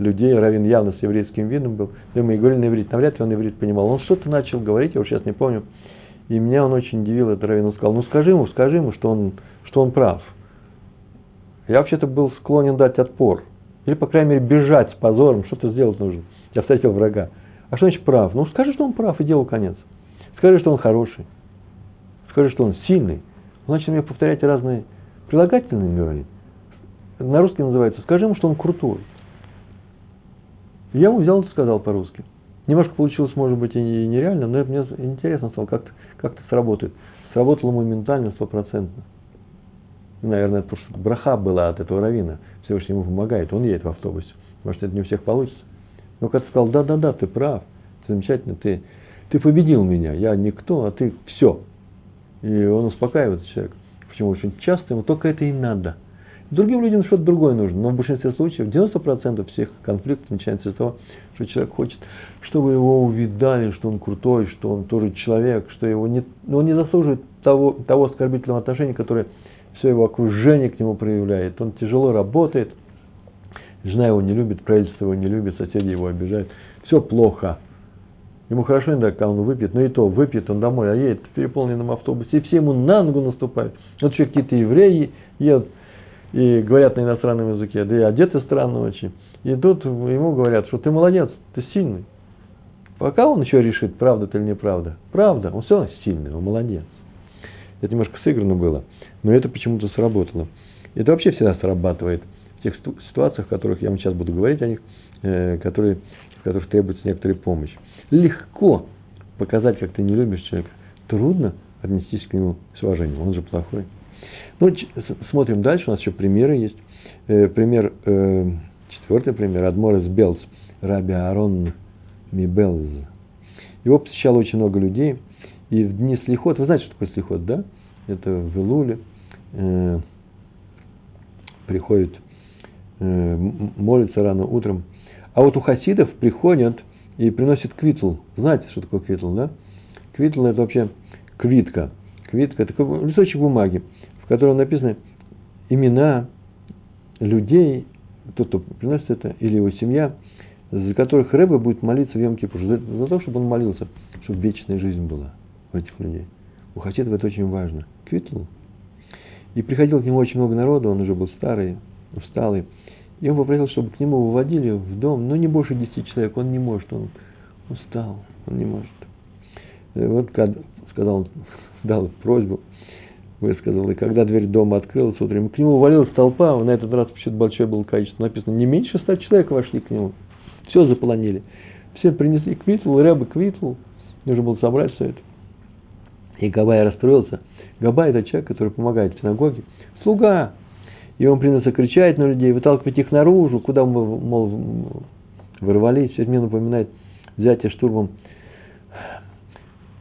[SPEAKER 1] людей. Равин явно с еврейским видом был. И мы говорили на иврит, навряд ли он иврит понимал. Он что-то начал говорить, я уж сейчас не помню. И меня он очень удивил, этот Равин. Он сказал, ну скажи ему, скажи ему, что он, что он прав. Я вообще-то был склонен дать отпор. Или, по крайней мере, бежать с позором, что-то сделать нужно. Я встретил врага. А что значит прав? Ну, скажи, что он прав, и делу конец. Скажи, что он хороший. Скажи, что он сильный. Значит, мне повторять разные прилагательные говорить. На русский называется, скажи ему, что он крутой. Я ему взял и сказал по-русски. Немножко получилось, может быть, и нереально, но мне интересно стало, как, как это сработает. Сработало моментально, стопроцентно. Наверное, потому что браха была от этого равина. Всевышний ему помогает, он едет в автобусе. Может, это не у всех получится. Но когда сказал, да-да-да, ты прав, замечательно, ты, ты победил меня, я никто, а ты все. И он успокаивает человека. Почему? Очень часто ему только это и надо. Другим людям что-то другое нужно, но в большинстве случаев, 90% всех конфликтов начинается с того, что человек хочет, чтобы его увидали, что он крутой, что он тоже человек, что его не, он не заслуживает того, того оскорбительного отношения, которое все его окружение к нему проявляет. Он тяжело работает, жена его не любит, правительство его не любит, соседи его обижают. Все плохо. Ему хорошо иногда, когда он выпьет, но и то, выпьет он домой, а едет в переполненном автобусе, и все ему на ногу наступают. Вот еще какие-то евреи едут и говорят на иностранном языке, да и одеты странно очень. И тут ему говорят, что ты молодец, ты сильный. Пока он еще решит, правда это или неправда. Правда, он все равно сильный, он молодец. Это немножко сыграно было но это почему-то сработало. Это вообще всегда срабатывает в тех ситуациях, в которых я вам сейчас буду говорить о них, э, которые, в которых требуется некоторая помощь. Легко показать, как ты не любишь человека. Трудно отнестись к нему с уважением, он же плохой. Ну, смотрим дальше, у нас еще примеры есть. Э, пример, э, четвертый пример, Адморес Белс, Раби Аарон Мибелз. Его посещало очень много людей, и в дни слихот, вы знаете, что такое слихот, да? Это в Илуле, э, приходят э, молятся рано утром. А вот у хасидов приходят и приносят квитл. Знаете, что такое квитл, да? Квитл – это вообще квитка. Квитка – это листочек бумаги, котором написаны имена людей, тот, кто приносит это, или его семья, за которых Рэбе будет молиться в Йом-Кипур, за, за то, чтобы он молился, чтобы вечная жизнь была у этих людей. У хасидов это очень важно. Квитл. И приходило к нему очень много народу, он уже был старый, усталый. И он попросил, чтобы к нему выводили в дом, ну, не больше десяти человек, он не может, он устал, он не может. И вот сказал он, дал просьбу, высказал, и когда дверь дома открылась утром, к нему увалилась толпа, на этот раз почему-то большое было количество, написано, не меньше ста человек вошли к нему, все заполонили. Все принесли квитл, рыбы квитл, нужно было собрать все это. И Габай расстроился. Габай – это человек, который помогает в синагоге. Слуга, и он принялся кричать на людей, выталкивать их наружу, куда мы, мол, ворвались. Все это мне напоминает взятие штурмом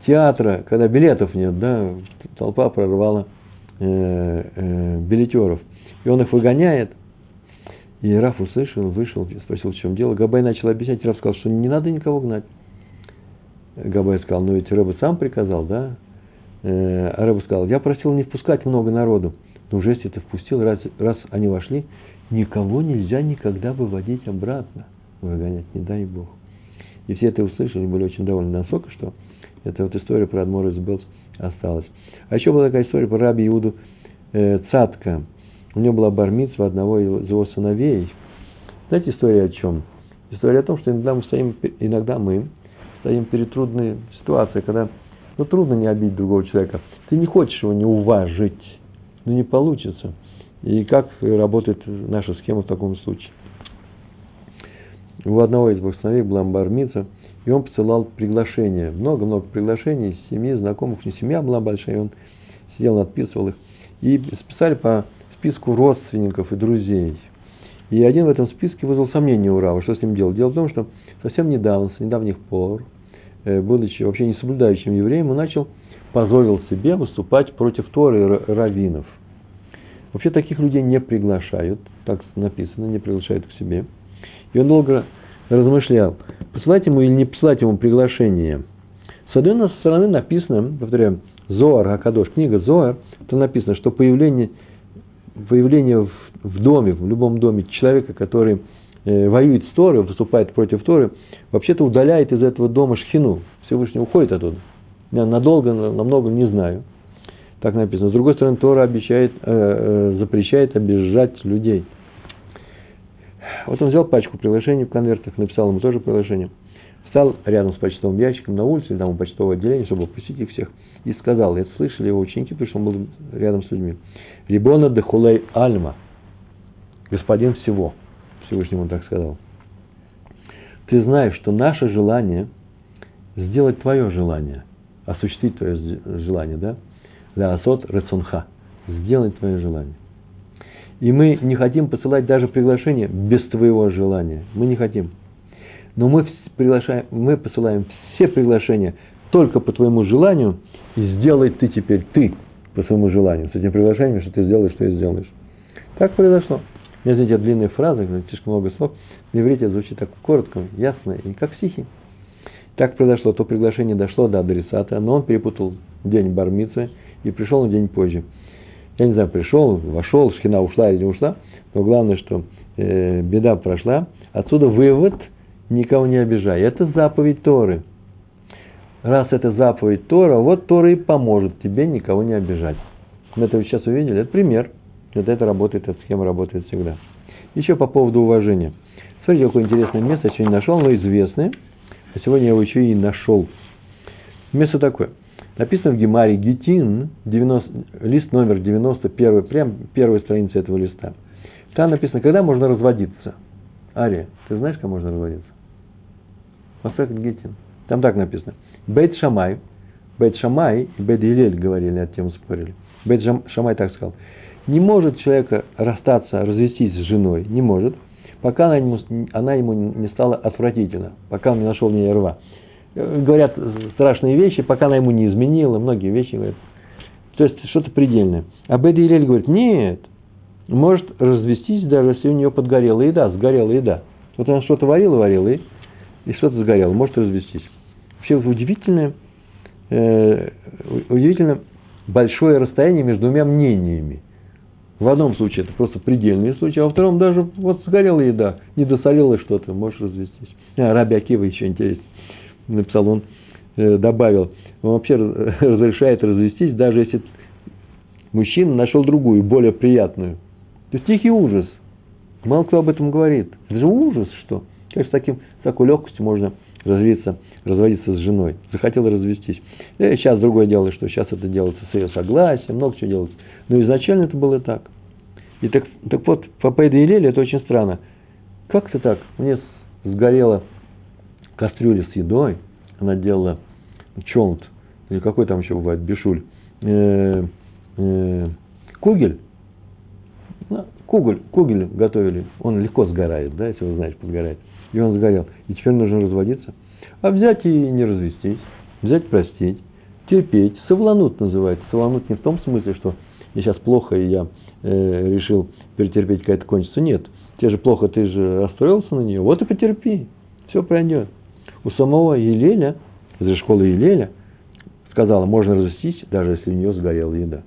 [SPEAKER 1] театра, когда билетов нет, да, толпа прорвала э, э, билетеров. И он их выгоняет. И Раф услышал, вышел, спросил, в чем дело. Габай начал объяснять, Раф сказал, что не надо никого гнать. Габай сказал, ну ведь Рэба сам приказал, да? Э, а Рэба сказал, я просил не впускать много народу. Но уже если ты впустил, раз, раз они вошли, никого нельзя никогда выводить обратно. Выгонять, не дай Бог. И все это услышали, были очень довольны настолько, что эта вот история про Адмор из осталась. А еще была такая история про раби Иуду э, Цатка. У него была бармитсва одного из его сыновей. Знаете история о чем? История о том, что иногда мы стоим, иногда мы стоим перед трудной ситуацией, когда ну, трудно не обидеть другого человека. Ты не хочешь его не уважить но не получится. И как работает наша схема в таком случае? У одного из богословей была бармица, и он посылал приглашения, много-много приглашений, семьи, знакомых, не семья была большая, и он сидел, надписывал их. И списали по списку родственников и друзей. И один в этом списке вызвал сомнение у Рава, что с ним делать. Дело в том, что совсем недавно, с недавних пор, э, будучи вообще не соблюдающим евреем, он начал, позволил себе выступать против Торы раввинов – Вообще таких людей не приглашают, так написано, не приглашают к себе. И он долго размышлял, посылать ему или не посылать ему приглашение. С одной стороны написано, повторяю, Зоар, Акадош, книга Зоар, то написано, что появление, появление в, в доме, в любом доме человека, который э, воюет с Торой, выступает против Торы, вообще-то удаляет из этого дома шхину. Всевышний уходит оттуда. Я надолго, намного не знаю. Так написано. С другой стороны, Тора обещает, э, э, запрещает обижать людей. Вот он взял пачку приглашений в конвертах, написал ему тоже приглашение. Встал рядом с почтовым ящиком на улице, там у почтового отделения, чтобы посетить их всех. И сказал, это слышали его ученики, потому что он был рядом с людьми. Рибона де хулей альма. Господин всего. Всевышнему он так сказал. Ты знаешь, что наше желание сделать твое желание, осуществить твое желание, да? Лаасот рецунха. Сделай твое желание. И мы не хотим посылать даже приглашение без твоего желания. Мы не хотим. Но мы, приглашаем, мы посылаем все приглашения только по твоему желанию, и сделай ты теперь ты по своему желанию. С этим приглашением, что ты сделаешь, что ты сделаешь. Так произошло. Меня, знаете, длинные фразы, слишком много слов. На иврите звучит так коротко, ясно и как стихи. Так произошло, то приглашение дошло до адресата, но он перепутал день бармицы и пришел на день позже. Я не знаю, пришел, вошел, шхина ушла или не ушла, но главное, что э, беда прошла. Отсюда вывод, никого не обижай. Это заповедь Торы. Раз это заповедь Тора, вот Тора и поможет тебе никого не обижать. Мы это сейчас увидели, это пример. Это, это работает, эта схема работает всегда. Еще по поводу уважения. Смотрите, какое интересное место, я еще не нашел, но известное. А сегодня я его еще и нашел. Место такое. Написано в Гемаре Гетин, 90, лист номер 91, прям первая страница этого листа. Там написано, когда можно разводиться. Ария, ты знаешь, когда можно разводиться? Масахат Гетин. Там так написано. Бейт Шамай, Бейт Шамай и Бейт Илель говорили, над тем спорили. Бейт Шамай так сказал. Не может человека расстаться, развестись с женой, не может, пока она ему, она ему не стала отвратительна, пока он не нашел в ней рва говорят страшные вещи, пока она ему не изменила, многие вещи говорят. То есть что-то предельное. А Беди Илель говорит, нет, может развестись, даже если у нее подгорела еда, сгорела еда. Вот она что-то варила, варила, и, и что-то сгорело, может развестись. Вообще удивительное, э, удивительно большое расстояние между двумя мнениями. В одном случае это просто предельный случай, а во втором даже вот сгорела еда, не досолила что-то, можешь развестись. А, Раби Акива еще интересно написал, он э, добавил, он вообще разрешает развестись, даже если мужчина нашел другую, более приятную. То есть тихий ужас. Мало кто об этом говорит. Это же ужас, что. Как с, таким, с такой легкостью можно развиться, разводиться с женой. Захотел развестись. И э, сейчас другое дело, что сейчас это делается с ее согласием, много чего делается. Но изначально это было так. И так, так вот, по Пейде и Леле это очень странно. Как это так? Мне сгорела кастрюля с едой, она делала чонт, или какой там еще бывает, бешуль, э, э, кугель, ну, кугель, кугель готовили, он легко сгорает, да, если вы знаете, подгорает. И он сгорел. И теперь нужно разводиться. А взять и не развестись, взять простить, терпеть, совланут называется. Совланут не в том смысле, что мне сейчас плохо, и я э, решил перетерпеть, какая-то кончится. Нет. Тебе же плохо, ты же расстроился на нее. Вот и потерпи. Все пройдет. У самого Елеля, из школы Елеля, сказала, можно развестись, даже если у нее сгорела еда.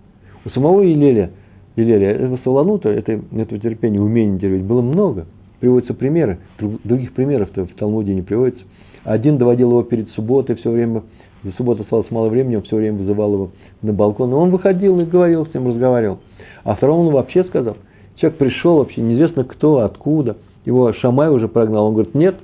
[SPEAKER 1] У самого Елеля, Елеля этого Солонута, это, этого терпения, умения терпеть было много. Приводятся примеры, других примеров в Талмуде не приводится. Один доводил его перед субботой, все время, до субботы осталось мало времени, он все время вызывал его на балкон. И он выходил и говорил с ним, разговаривал. А второму он вообще сказал, человек пришел вообще, неизвестно кто, откуда. Его Шамай уже прогнал. Он говорит, нет,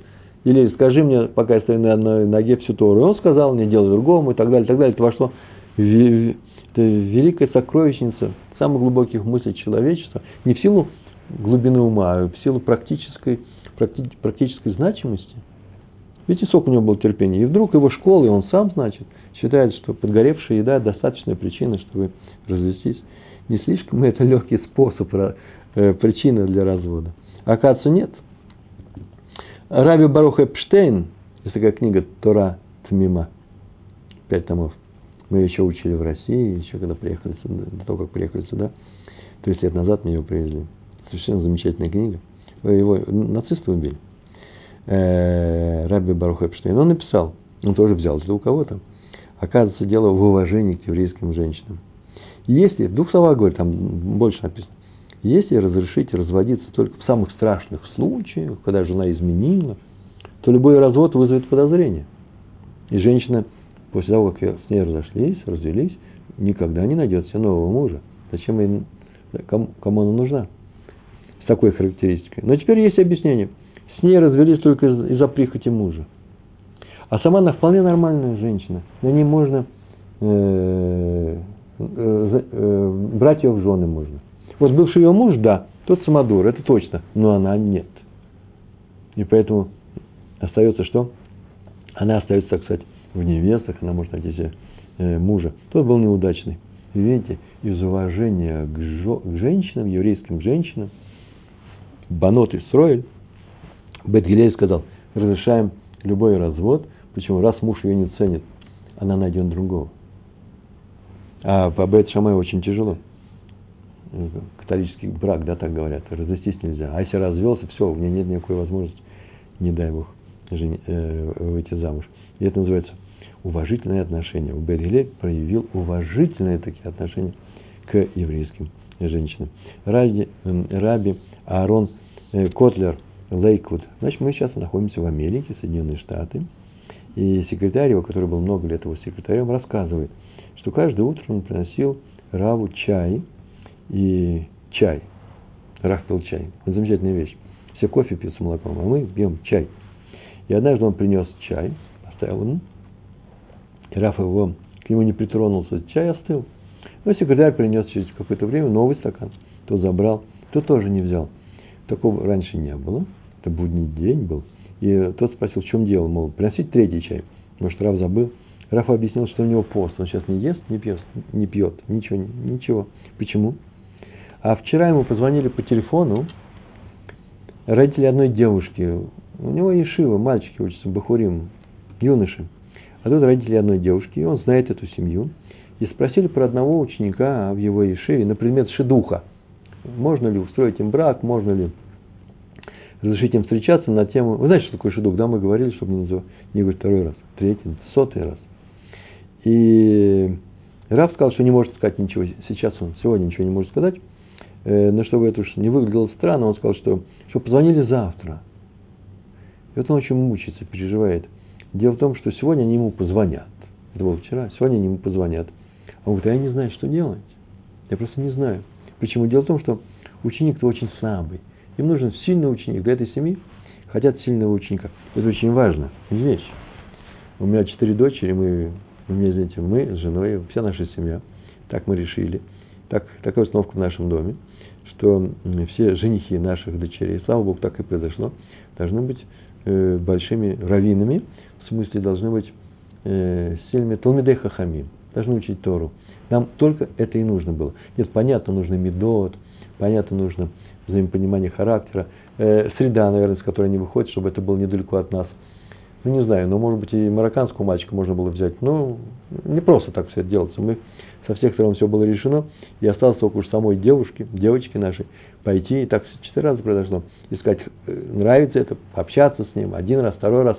[SPEAKER 1] или скажи мне, пока я стою на одной ноге всю Тору. И он сказал, не делай другому, и так далее, и так далее. Это вошло это великая сокровищница самых глубоких мыслей человечества. Не в силу глубины ума, а в силу практической, практи, практической значимости. Видите, сколько у него было терпения. И вдруг его школа, и он сам, значит, считает, что подгоревшая еда – достаточная причина, чтобы развестись. Не слишком это легкий способ, э, причина для развода. Оказывается, нет – Раби Барух Эпштейн, есть такая книга Тора Тмима, пять томов. Мы ее еще учили в России, еще когда приехали сюда, до того, как приехали сюда. 30 лет назад мне ее привезли. Совершенно замечательная книга. Его нацисты убили. Э, Раби Барух Эпштейн. Он написал, он тоже взял это у кого-то. Оказывается, дело в уважении к еврейским женщинам. Если, в двух словах говорит, там больше написано, если разрешить разводиться только в самых страшных случаях, когда жена изменила, то любой развод вызовет подозрение. И женщина, после того, как с ней разошлись, развелись, никогда не найдет себе нового мужа. Зачем ей, кому, кому она нужна? С такой характеристикой. Но теперь есть объяснение. С ней развелись только из-за прихоти мужа. А сама она вполне нормальная женщина. На ней можно э, э, э, брать ее в жены можно. Вот бывший ее муж, да, тот самодур, это точно, но она нет. И поэтому остается что? Она остается, так сказать, в невестах, она может найти себе э, мужа. Тот был неудачный. Видите, из уважения к, жо, к женщинам, еврейским женщинам, Банот и Строиль, Бетгилей сказал, разрешаем любой развод, почему раз муж ее не ценит, она найдет другого. А по Бет Шамай очень тяжело католический брак, да, так говорят, развестись нельзя. А если развелся, все, у меня нет никакой возможности, не дай Бог, жени, э, выйти замуж. И это называется уважительные отношения. У Бергеле проявил уважительные такие отношения к еврейским женщинам. Раби, э, Раби Аарон э, Котлер Лейквуд. Значит, мы сейчас находимся в Америке, Соединенные Штаты. И секретарь его, который был много лет его секретарем, рассказывает, что каждое утро он приносил Раву чай – и чай. Рах пил чай. Это замечательная вещь. Все кофе пьют с молоком, а мы пьем чай. И однажды он принес чай, поставил ему. И Раф его, к нему не притронулся, чай остыл. Но секретарь принес через какое-то время новый стакан. То забрал, то тоже не взял. Такого раньше не было. Это будний день был. И тот спросил, в чем дело, мол, приносить третий чай. Может, Раф забыл. Раф объяснил, что у него пост. Он сейчас не ест, не пьет, не пьет, ничего, ничего. Почему? А вчера ему позвонили по телефону родители одной девушки. У него Ешива, мальчики учатся, Бахурим, юноши. А тут родители одной девушки, и он знает эту семью. И спросили про одного ученика в его Ешиве на предмет шедуха. можно ли устроить им брак, можно ли разрешить им встречаться на тему... Вы знаете, что такое шедух, да? Мы говорили, чтобы не, называть, не говорить второй раз, третий, сотый раз. И Раф сказал, что не может сказать ничего. Сейчас он сегодня ничего не может сказать. Э, но чтобы это уж не выглядело странно, он сказал, что, что позвонили завтра. И вот он очень мучается, переживает. Дело в том, что сегодня они ему позвонят. Это было вчера. Сегодня они ему позвонят. А он говорит, а я не знаю, что делать. Я просто не знаю. Почему? Дело в том, что ученик-то очень слабый. Им нужен сильный ученик. Для этой семьи хотят сильного ученика. Это очень важно. Вещь. У меня четыре дочери, мы, у меня, извините, мы с женой, вся наша семья. Так мы решили. Так, такая установка в нашем доме, что все женихи наших дочерей, слава Богу, так и произошло, должны быть э, большими раввинами, в смысле должны быть э, сильными Талмидей Хахамим, должны учить Тору. Нам только это и нужно было. Нет, понятно, нужно медот, понятно, нужно взаимопонимание характера, э, среда, наверное, с которой они выходят, чтобы это было недалеко от нас. Ну, не знаю, но, может быть, и марокканского мальчика можно было взять. Ну, не просто так все это делается. Мы со всех сторон все было решено, и осталось только уж самой девушке, девочке нашей, пойти, и так четыре раза произошло, искать, э, нравится это, общаться с ним, один раз, второй раз,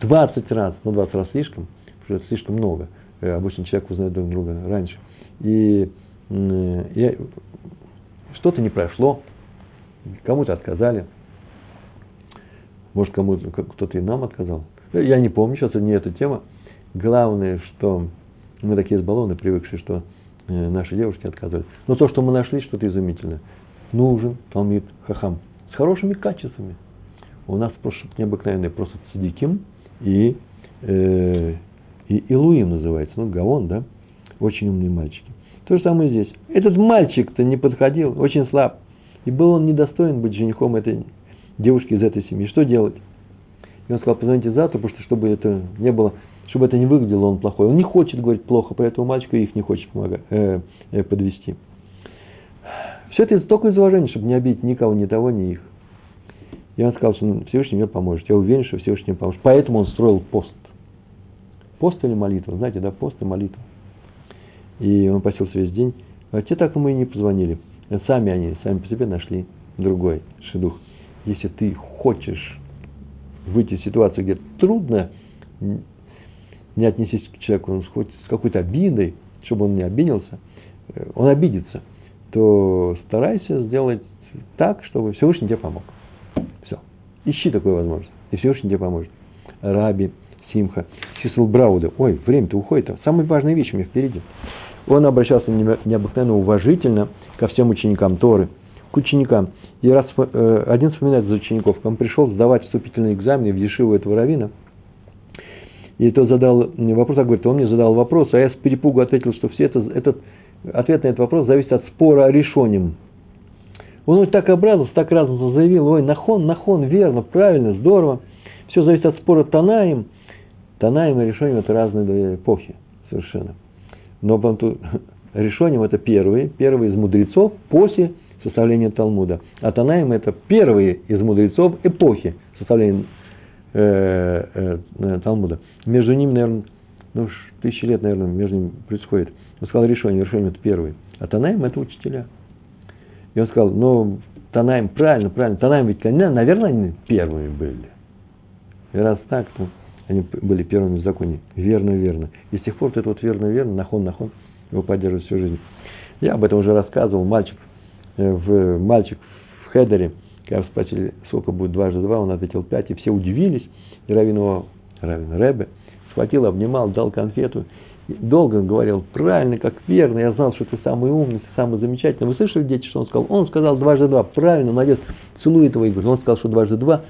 [SPEAKER 1] двадцать раз, ну, двадцать раз слишком, потому что это слишком много. Э, обычно человек узнает друг друга раньше. И, и что-то не прошло, кому-то отказали, может, кому-то кто-то и нам отказал. Я не помню, сейчас это не эта тема. Главное, что мы такие избалованы, привыкшие, что э, наши девушки отказывают. Но то, что мы нашли, что-то изумительное. Нужен Талмит Хахам с хорошими качествами. У нас просто необыкновенный просто цадиким и э, и Илуим называется, ну, Гавон, да, очень умные мальчики. То же самое здесь. Этот мальчик-то не подходил, очень слаб. И был он недостоин быть женихом этой девушки из этой семьи. Что делать? И он сказал, позвоните завтра, потому что чтобы это не было, чтобы это не выглядело он плохой. Он не хочет говорить плохо про этого мальчика и их не хочет помогать, э, э, подвести. Все это только из уважения, чтобы не обидеть никого, ни того, ни их. И он сказал, что Всевышний мне поможет. Я уверен, что Всевышний мне поможет. Поэтому он строил пост. Пост или молитва? Знаете, да, пост и молитва. И он постился весь день. А те так мы и не позвонили. Сами они, сами по себе нашли другой шедух. Если ты хочешь выйти из ситуации, где трудно, не отнесись к человеку хоть с какой-то обидой, чтобы он не обиделся, э, он обидится, то старайся сделать так, чтобы Всевышний тебе помог. Все. Ищи такую возможность, и Всевышний тебе поможет. Раби Симха, Сисл Брауда. Ой, время-то уходит. Самые важные вещи у меня впереди. Он обращался необыкновенно уважительно ко всем ученикам Торы, к ученикам. И раз э, один вспоминает за учеников, он пришел сдавать вступительный экзамен в Ешиву этого равина, и тот задал вопрос, а говорит, он мне задал вопрос, а я с перепугу ответил, что все это, этот, ответ на этот вопрос зависит от спора о решении. Он так обрадовался, так радостно заявил, ой, нахон, нахон, верно, правильно, здорово. Все зависит от спора Танаем. Танаем и решением это разные эпохи совершенно. Но решением это первые, первые из мудрецов после составления Талмуда. А Танаем это первые из мудрецов эпохи составления э, э, э, Талмуда. Между ними, наверное, ну, тысячи лет, наверное, между ними происходит. Он сказал решение, решение это первые. А Танаем это учителя. И он сказал, ну, Танаем, правильно, правильно, Танаем ведь, наверное, они первыми были. И раз так, то они были первыми в законе. Верно, верно. И с тех пор вот это вот верно, верно, нахон, нахон, его поддерживает всю жизнь. Я об этом уже рассказывал. Мальчик в, мальчик в Хедере, когда спросили, сколько будет дважды два, он ответил пять, и все удивились. И Равин его, Равин Ребе, схватил, обнимал, дал конфету. И долго говорил, правильно, как верно, я знал, что ты самый умный, ты самый замечательный. Вы слышали, дети, что он сказал? Он сказал дважды два, правильно, молодец, целует его и говорит, он сказал, что дважды два,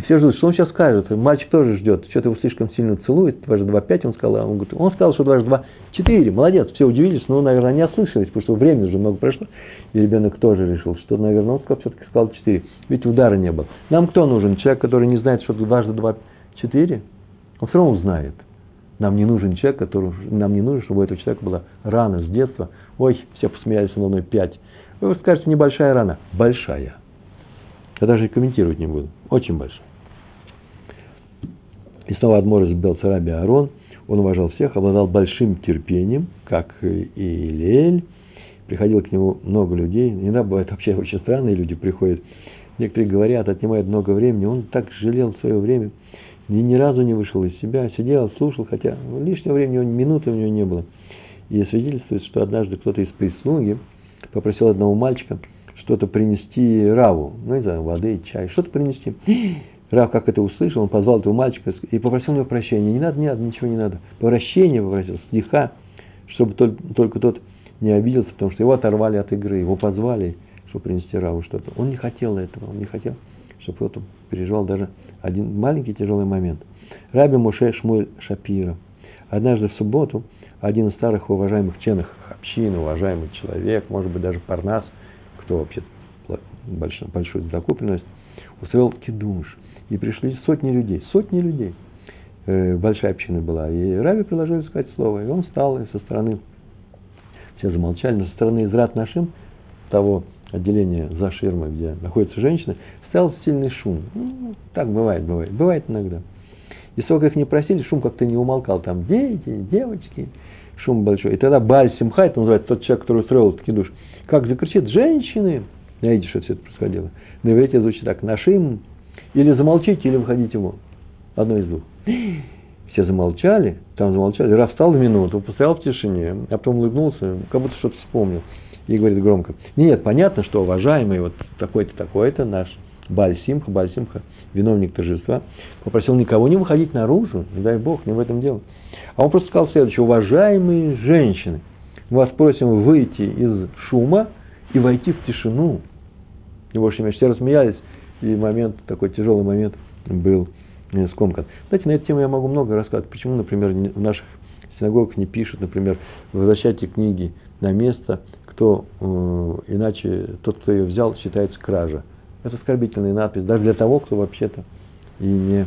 [SPEAKER 1] и все ждут, что он сейчас скажет. Мальчик тоже ждет. Что-то его слишком сильно целует. Дважды два пять он сказал. А он, говорит, он сказал, что дважды два четыре. Молодец. Все удивились, но, наверное, не ослышались, потому что времени уже много прошло. И ребенок тоже решил, что, наверное, он сказал, все-таки сказал четыре. Ведь удара не было. Нам кто нужен? Человек, который не знает, что дважды два четыре? Он все равно узнает. Нам не нужен человек, который, нам не нужно, чтобы у этого человека была рана с детства. Ой, все посмеялись надо мной пять. Вы скажете, небольшая рана. Большая. Я даже и комментировать не буду. Очень большой. И снова Адмор из Белцараби Аарон. Он уважал всех, обладал большим терпением, как и Илель. приходило к нему много людей. Иногда бывает вообще очень странные люди приходят. Некоторые говорят, отнимает много времени. Он так жалел свое время. И ни разу не вышел из себя. Сидел, слушал, хотя лишнего времени, минуты у него не было. И свидетельствует, что однажды кто-то из прислуги попросил одного мальчика что-то принести Раву. Ну, не знаю, воды, чай, что-то принести. Рав, как это услышал, он позвал этого мальчика и попросил у него прощения. Не надо, не надо, ничего не надо. Прощения попросил, стиха, чтобы только тот не обиделся, потому что его оторвали от игры, его позвали, чтобы принести Раву что-то. Он не хотел этого, он не хотел, чтобы кто-то переживал даже один маленький тяжелый момент. Раби Муше Шмуль Шапира. Однажды в субботу один из старых уважаемых членов общины, уважаемый человек, может быть, даже Парнас, кто вообще большую, большую закупленность, устроил кидуш. И пришли сотни людей, сотни людей. Э, большая община была. И Раби предложил сказать слово. И он встал, и со стороны, все замолчали, но со стороны Израт Нашим, того отделения за ширмой, где находятся женщины, стоял сильный шум. Ну, так бывает, бывает. Бывает иногда. И сколько их не просили, шум как-то не умолкал. Там дети, девочки, шум большой. И тогда Баль Симха, это называется тот человек, который устроил этот кидуш, как закричит, женщины, я видите, что все это происходило. На иврите звучит так, нашим или замолчите, или выходите вон. Одно из двух. Все замолчали, там замолчали. Раф в минуту, постоял в тишине, а потом улыбнулся, как будто что-то вспомнил. И говорит громко. Нет, понятно, что уважаемый вот такой-то, такой-то наш Бальсимха, Бальсимха, виновник торжества, попросил никого не выходить наружу, не дай Бог, не в этом дело. А он просто сказал следующее. Уважаемые женщины, мы вас просим выйти из шума и войти в тишину. И больше меньше все рассмеялись, и момент, такой тяжелый момент был э, скомкан. Знаете, на эту тему я могу много рассказать. Почему, например, в наших синагогах не пишут, например, возвращайте книги на место, кто, э, иначе тот, кто ее взял, считается кража. Это оскорбительная надпись, даже для того, кто вообще-то и, не,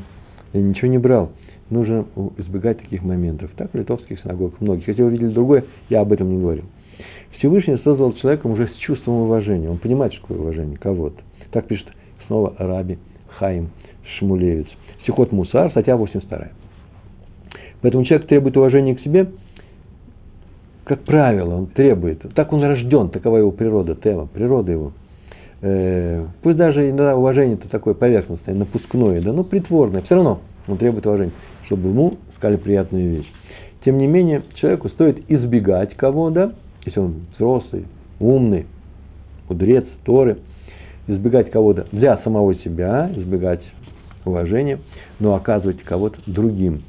[SPEAKER 1] и ничего не брал. Нужно избегать таких моментов. Так в литовских синагогах многих. Если вы видели другое, я об этом не говорю. Всевышний создал человека уже с чувством уважения. Он понимает, что такое уважение кого-то. Так пишет снова Раби Хаим Шмулевец. Сихот Мусар, статья 82. Поэтому человек требует уважения к себе, как правило, он требует. Так он рожден, такова его природа, тема, природа его. Э, пусть даже иногда уважение это такое поверхностное, напускное, да, но притворное, все равно он требует уважения, чтобы ему сказали приятную вещь. Тем не менее, человеку стоит избегать кого-то, если он взрослый, умный, мудрец, Торы – избегать кого-то для самого себя, избегать уважения, но оказывать кого-то другим.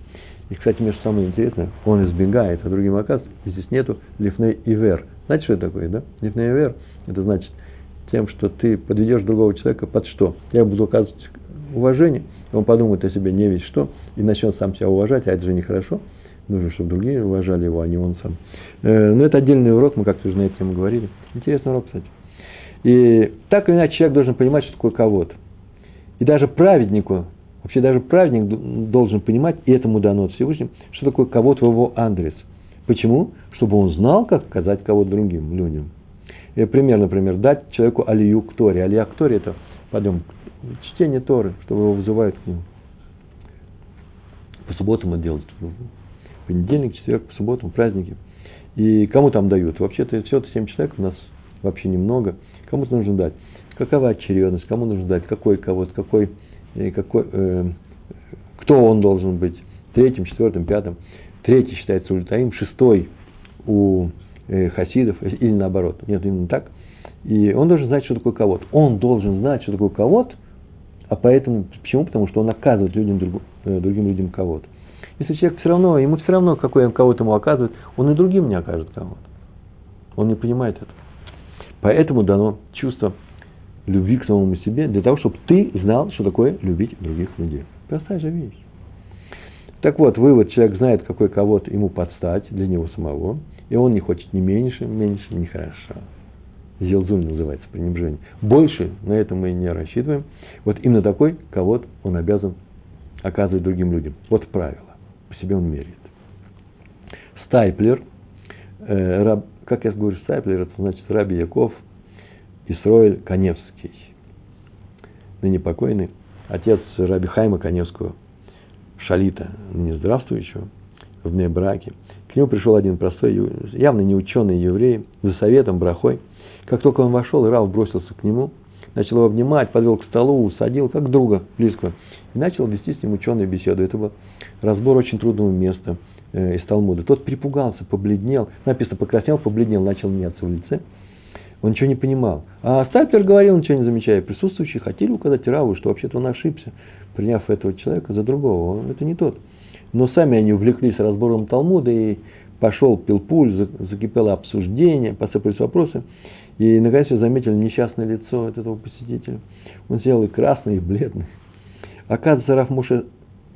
[SPEAKER 1] И, кстати, между самое интересное, он избегает, а другим оказывает. Здесь нету лифней ивер. Знаете, что это такое, да? Лифней ивер – это значит тем, что ты подведешь другого человека под что? Я буду оказывать уважение, он подумает о себе не весь что, и начнет сам себя уважать, а это же нехорошо. Нужно, чтобы другие уважали его, а не он сам. Э, но это отдельный урок, мы как-то уже на эту тему говорили. Интересный урок, кстати. И так или иначе человек должен понимать, что такое кого-то. И даже праведнику, вообще даже праведник должен понимать, и этому дано от Всевышним, что такое кого-то в его адрес. Почему? Чтобы он знал, как сказать кого-то другим людям. И пример, например, дать человеку алию к Торе. Алия к Торе – это, пойдем, чтение Торы, чтобы его вызывают к нему. По субботам это делают. Понедельник, четверг, по субботам, праздники. И кому там дают? Вообще-то все это семь человек, у нас вообще немного – Кому-то нужно дать. Какова очередность, кому нужно дать, какой кого-то, какой, э, какой, э, кто он должен быть, третьим, четвертым, пятым. Третий считается ультаим, шестой у э, хасидов, или наоборот. Нет, именно так. И он должен знать, что такое кого-то. Он должен знать, что такое кого-то, а поэтому, почему? Потому что он оказывает людям, друг, э, другим людям кого-то. Если человек все равно, ему все равно, какой кого-то ему оказывает, он и другим не окажет кого-то. Он не понимает это. Поэтому дано чувство любви к самому себе, для того, чтобы ты знал, что такое любить других людей. Простая же вещь. Так вот, вывод, человек знает, какой кого-то ему подстать для него самого, и он не хочет ни меньше, меньше, ни хорошо. Зелзуль называется пренебрежение. Больше на это мы не рассчитываем. Вот именно такой кого-то он обязан оказывать другим людям. Вот правило. По себе он меряет. Стайплер, э, раб, как я говорю, Стайплер, это значит Раби Яков Исроэль Коневский. Ныне покойный отец Раби Хайма Коневского, Шалита, ныне здравствующего, в браке. К нему пришел один простой, явно не ученый еврей, за советом, брахой. Как только он вошел, Рав бросился к нему, начал его обнимать, подвел к столу, усадил, как друга близкого, и начал вести с ним ученую беседу. Это был разбор очень трудного места из Талмуда. Тот перепугался, побледнел, написано, покраснел, побледнел, начал меняться в лице. Он ничего не понимал. А Стайплер говорил, ничего не замечая. Присутствующие хотели указать Раву, что вообще-то он ошибся, приняв этого человека за другого. Он, это не тот. Но сами они увлеклись разбором Талмуда, и пошел пилпуль, закипело обсуждение, посыпались вопросы. И, наконец, я заметил несчастное лицо этого посетителя. Он сидел и красный, и бледный. Оказывается, Раф Муше,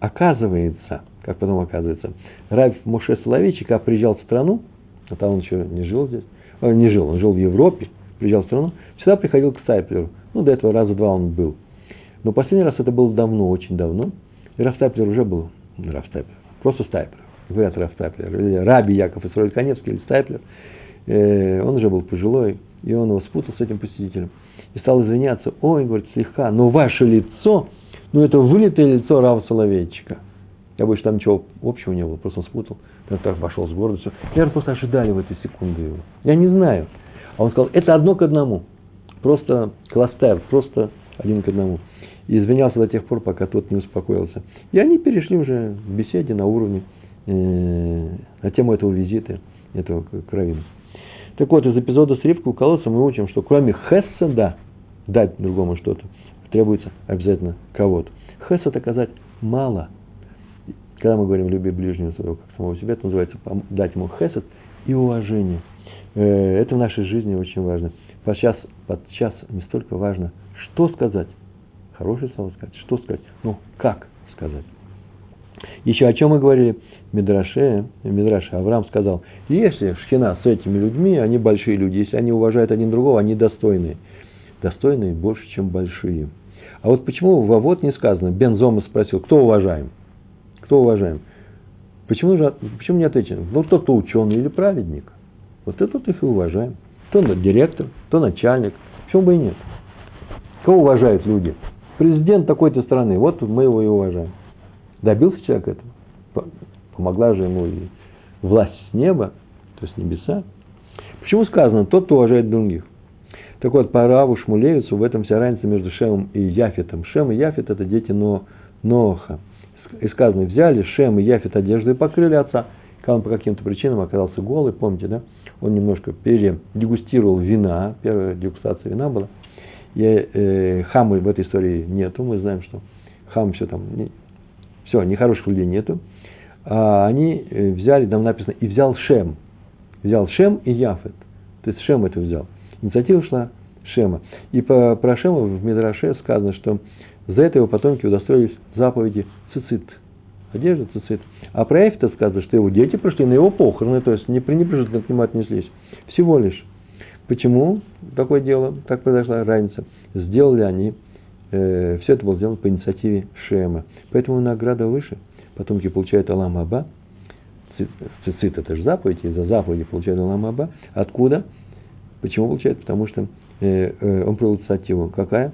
[SPEAKER 1] оказывается, как потом оказывается, Раф Муше Соловейчик, когда приезжал в страну, а там он еще не жил здесь, он не жил, он жил в Европе, приезжал в страну, всегда приходил к Стайплеру. Ну, до этого раза два он был. Но последний раз это было давно, очень давно. И Раф Стайплер уже был, ну, Раф Стайплер, просто Стайплер. Говорят Раф Стайплер, или Раби Яков Исраиль Конецкий, или Стайплер. Э, он уже был пожилой, и он его спутал с этим посетителем. И стал извиняться, ой, говорит, слегка, но ваше лицо, ну это вылитое лицо Рава Соловейчика. Я больше там ничего общего не было, просто он спутал. Он так вошел с гордостью. Я просто ожидали в эту секунду его. Я не знаю. А он сказал, это одно к одному. Просто кластер, просто один к одному. И извинялся до тех пор, пока тот не успокоился. И они перешли уже в беседе на уровне, э, на тему этого визита, этого кровина. Так вот, из эпизода с рыбкой у колодца мы учим, что кроме хесседа, дать другому что-то, требуется обязательно кого-то. Хесед оказать мало – когда мы говорим «люби ближнего своего, как самого себя», это называется дать ему хесед и уважение. Э, это в нашей жизни очень важно. Подчас, подчас не столько важно, что сказать, хорошее слово сказать, что сказать, ну, как сказать. Еще о чем мы говорили? Мидраше, Мидраше Авраам сказал, если шхина с этими людьми, они большие люди, если они уважают один другого, они достойные. Достойные больше, чем большие. А вот почему в вот не сказано, Бензома спросил, кто уважаем? Кто уважаем? Почему, же, почему не отвечаем? Ну, тот, кто ученый или праведник. Вот этот их и уважаем. То директор, то начальник. Почему бы и нет? Кого уважают люди? Президент такой-то страны. Вот мы его и уважаем. Добился человек этого. Помогла же ему и власть с неба, то есть небеса. Почему сказано, тот, кто уважает других? Так вот, по Раву Шмулевицу в этом вся разница между Шемом и Яфетом. Шем и Яфет – это дети Но, Ноха и сказано, взяли Шем и Яфет одежду и покрыли отца. Когда он по каким-то причинам оказался голый, помните, да? Он немножко передегустировал вина, первая дегустация вина была. И э, хамы в этой истории нету, мы знаем, что хам все там, не, все, нехороших людей нету. А они э, взяли, там написано, и взял Шем. Взял Шем и Яфет. То есть Шем это взял. Инициатива шла Шема. И по, про Шема в Мидраше сказано, что за это его потомки удостоились заповеди цицит. Одежда цицит. А про Эфита сказано, что его дети пришли на его похороны, то есть не пренебрежительно к нему отнеслись. Всего лишь. Почему такое дело, так произошла разница? Сделали они, э, все это было сделано по инициативе Шема. Поэтому награда выше. Потомки получают Алам Аба. Цицит это же заповедь, и за заповеди получают Алам Аба. Откуда? Почему получают? Потому что он привел инициативу. Какая?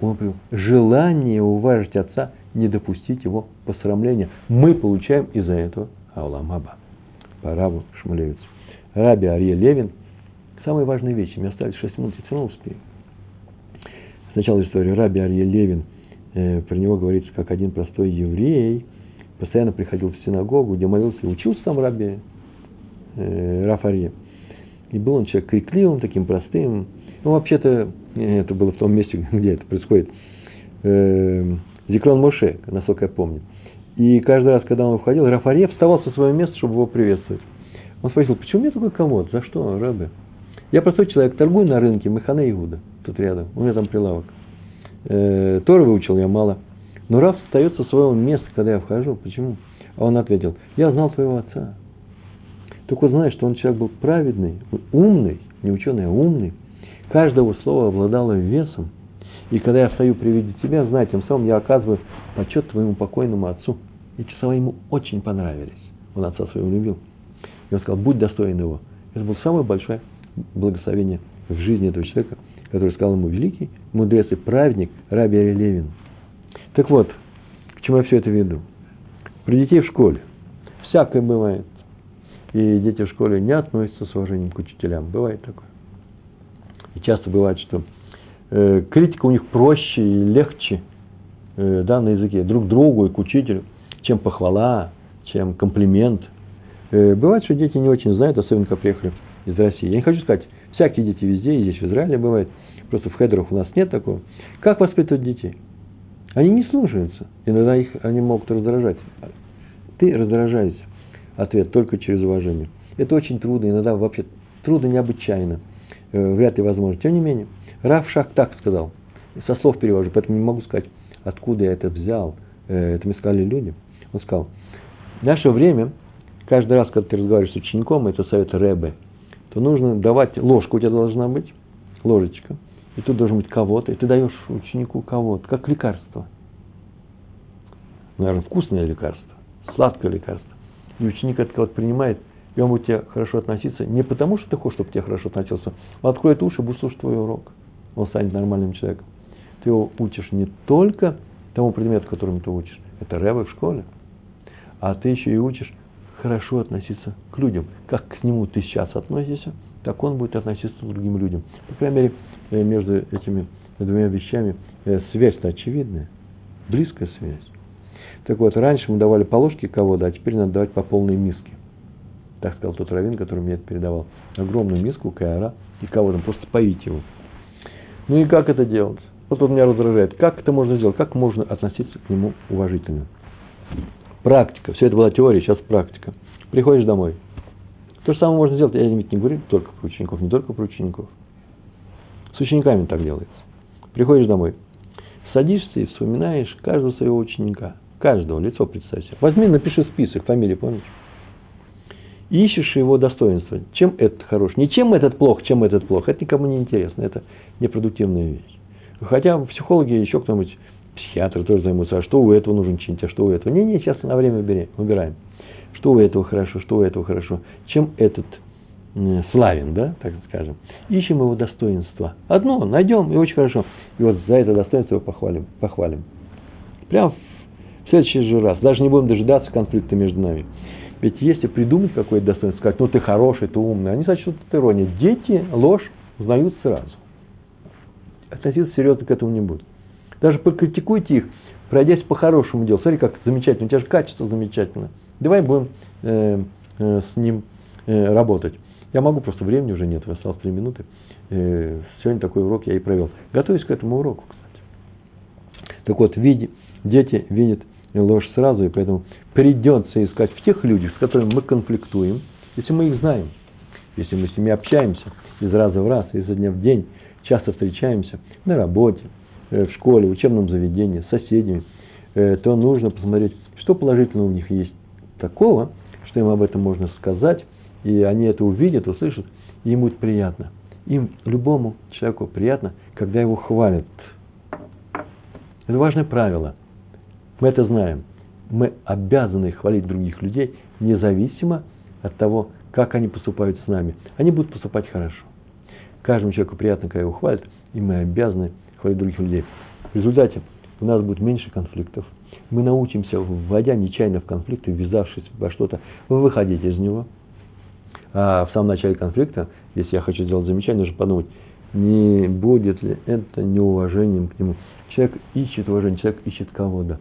[SPEAKER 1] Он привел желание уважить отца – не допустить его посрамления. Мы получаем из-за этого Аулам Аба. По Раву Шмулевицу. Раби Арье Левин. Самые важные вещи. Мне остались 6 минут, я все равно успею. Сначала история. Раби Арье Левин. Э, про него говорится, как один простой еврей. Постоянно приходил в синагогу, где молился и учился там Раби э, Раф. И был он человек крикливым, таким простым. Ну, вообще-то, это было в том месте, где это происходит. Э, Зикрон Моше, насколько я помню. И каждый раз, когда он входил, Рафаре вставал со своего места, чтобы его приветствовать. Он спросил, почему у меня такой комод? За что, рабы? Я простой человек, торгую на рынке, Механе Иуда, тут рядом, у меня там прилавок. Э, выучил я мало. Но Раф встает со своего места, когда я вхожу. Почему? А он ответил, я знал твоего отца. Только знаешь, что он человек был праведный, умный, не ученый, а умный. Каждого слова обладало весом – и когда я стою при виде тебя, знай, тем самым я оказываю почет твоему покойному отцу. Эти слова ему очень понравились. Он отца своего любил. И он сказал, будь достоин его. Это было самое большое благословение в жизни этого человека, который сказал ему великий мудрец и праведник Раби Левин. Так вот, к чему я все это веду? При детей в школе. Всякое бывает. и дети в школе не относятся с уважением к учителям. Бывает такое. И часто бывает, что э, критика у них проще и легче э, да, на языке друг другу и к учителю, чем похвала, чем комплимент. Э, бывает, что дети не очень знают, особенно когда приехали из России. Я не хочу сказать, всякие дети везде, и здесь в Израиле бывает, просто в хедерах у нас нет такого. Как воспитывать детей? Они не слушаются. Иногда их они могут раздражать. Ты раздражаешься. Ответ только через уважение. Это очень трудно, иногда вообще трудно необычайно. Э, вряд ли возможно. Тем не менее, Раф Шах так сказал. Со слов перевожу, поэтому не могу сказать, откуда я это взял. Э, это мне сказали люди. Он сказал, в наше время, каждый раз, когда ты разговариваешь с учеником, это совет Рэбе, то нужно давать ложку у тебя должна быть, ложечка, и тут должен быть кого-то, и ты даешь ученику кого-то, как лекарство. Наверное, вкусное лекарство, сладкое лекарство. И ученик это вот принимает, и он будет тебе хорошо относиться не потому, что ты хочешь, чтобы тебе хорошо относился, он откроет уши, будет слушать твой урок. Он станет нормальным человеком. Ты его учишь не только тому предмету, которому ты учишь, это рэбы в школе, а ты еще и учишь хорошо относиться к людям. Как к нему ты сейчас относишься, так он будет относиться к другим людям. По крайней мере, э, между этими двумя вещами э, связь-то очевидная, близкая связь. Так вот, раньше мы давали по ложке кого-то, а теперь надо давать по полной миске. Так сказал тот раввин, который мне это передавал. Огромную миску кайра и кого-то, просто поить его. Ну и как это делать? Вот он меня раздражает. Как это можно сделать? Как можно относиться к нему уважительно? Практика. Все это была теория, сейчас практика. Приходишь домой. То же самое можно сделать. Я ведь не говорю только про учеников, не только про учеников. С учениками так делается. Приходишь домой. Садишься и вспоминаешь каждого своего ученика. Каждого, лицо представь себе. Возьми, напиши список, фамилии помнишь? Ищешь его достоинства. Чем этот хорош? Не чем этот плох, чем этот плох. Это никому не интересно. Это непродуктивная вещь. Хотя психологи, еще кто-нибудь, психиатры тоже займутся, а что у этого нужно чинить, а что у этого. Не-не, сейчас на время выбираем. Что у этого хорошо, что у этого хорошо. Чем этот славен, да, так скажем. Ищем его достоинство. Одно найдем, и очень хорошо. И вот за это достоинство его похвалим. похвалим. Прямо в следующий же раз. Даже не будем дожидаться конфликта между нами. Ведь если придумать какое-то достоинство, сказать, ну ты хороший, ты умный, они сочтут это ирония. Дети ложь узнают сразу. Относиться серьезно к этому не будут. Даже покритикуйте их, пройдясь по хорошему делу. Смотри, как замечательно, у тебя же качество замечательно. Давай будем э, э, с ним э, работать. Я могу, просто времени уже нет, осталось три минуты. Э, сегодня такой урок я и провел. Готовюсь к этому уроку, кстати. Так вот, види, дети видят ложь сразу, и поэтому придется искать в тех людях, с которыми мы конфликтуем, если мы их знаем, если мы с ними общаемся из раза в раз, изо дня в день, часто встречаемся на работе, э, в школе, в учебном заведении, с соседями, э, то нужно посмотреть, что положительного у них есть такого, что им об этом можно сказать, и они это увидят, услышат, и им будет приятно. Им, любому человеку приятно, когда его хвалят. Это важное правило. Мы это знаем мы обязаны хвалить других людей, независимо от того, как они поступают с нами. Они будут поступать хорошо. Каждому человеку приятно, когда его хвалят, и мы обязаны хвалить других людей. В результате у нас будет меньше конфликтов. Мы научимся, вводя нечаянно в конфликт, ввязавшись во что-то, выходить из него. А в самом начале конфликта, если я хочу сделать замечание, нужно подумать, не будет ли это неуважением к нему. Человек ищет уважение, человек ищет кого-то.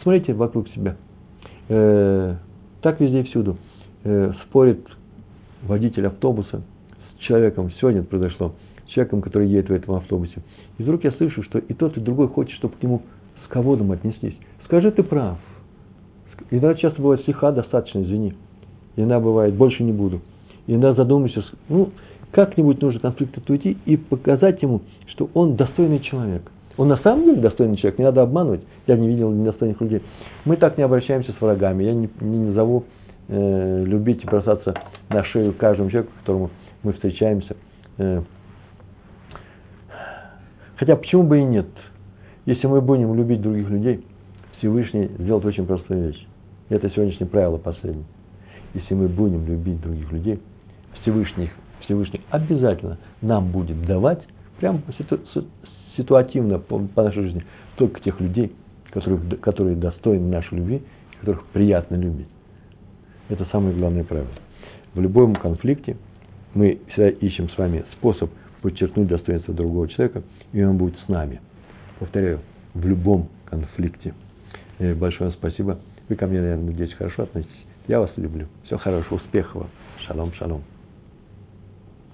[SPEAKER 1] Посмотрите вокруг себя. Э, так везде и всюду. Э, спорит водитель автобуса с человеком, сегодня это произошло, с человеком, который едет в этом автобусе. И вдруг я слышу, что и тот, и другой хочет, чтобы к нему с ководом отнеслись. Скажи, ты прав. Иногда часто бывает стиха достаточно, извини. Иногда бывает, больше не буду. Иногда задумаешься, ну, как-нибудь нужно конфликт уйти и показать ему, что он достойный человек – он на самом деле достойный человек, не надо обманывать. Я не видел недостойных людей. Мы так не обращаемся с врагами. Я не, не назову э, любить и бросаться на шею каждому человеку, которому мы встречаемся. Э, хотя почему бы и нет? Если мы будем любить других людей, Всевышний сделает очень простую вещь. Это сегодняшнее правило последнее. Если мы будем любить других людей, Всевышний, Всевышний обязательно нам будет давать прямо ситуативно по, по нашей жизни только тех людей, которые, которые достойны нашей любви, которых приятно любить. Это самое главное правило. В любом конфликте мы всегда ищем с вами способ подчеркнуть достоинство другого человека, и он будет с нами. Повторяю, в любом конфликте. И большое спасибо. Вы ко мне, наверное, надеюсь, хорошо относитесь. Я вас люблю. Всего хорошего, успехов вам. Шалом, шалом.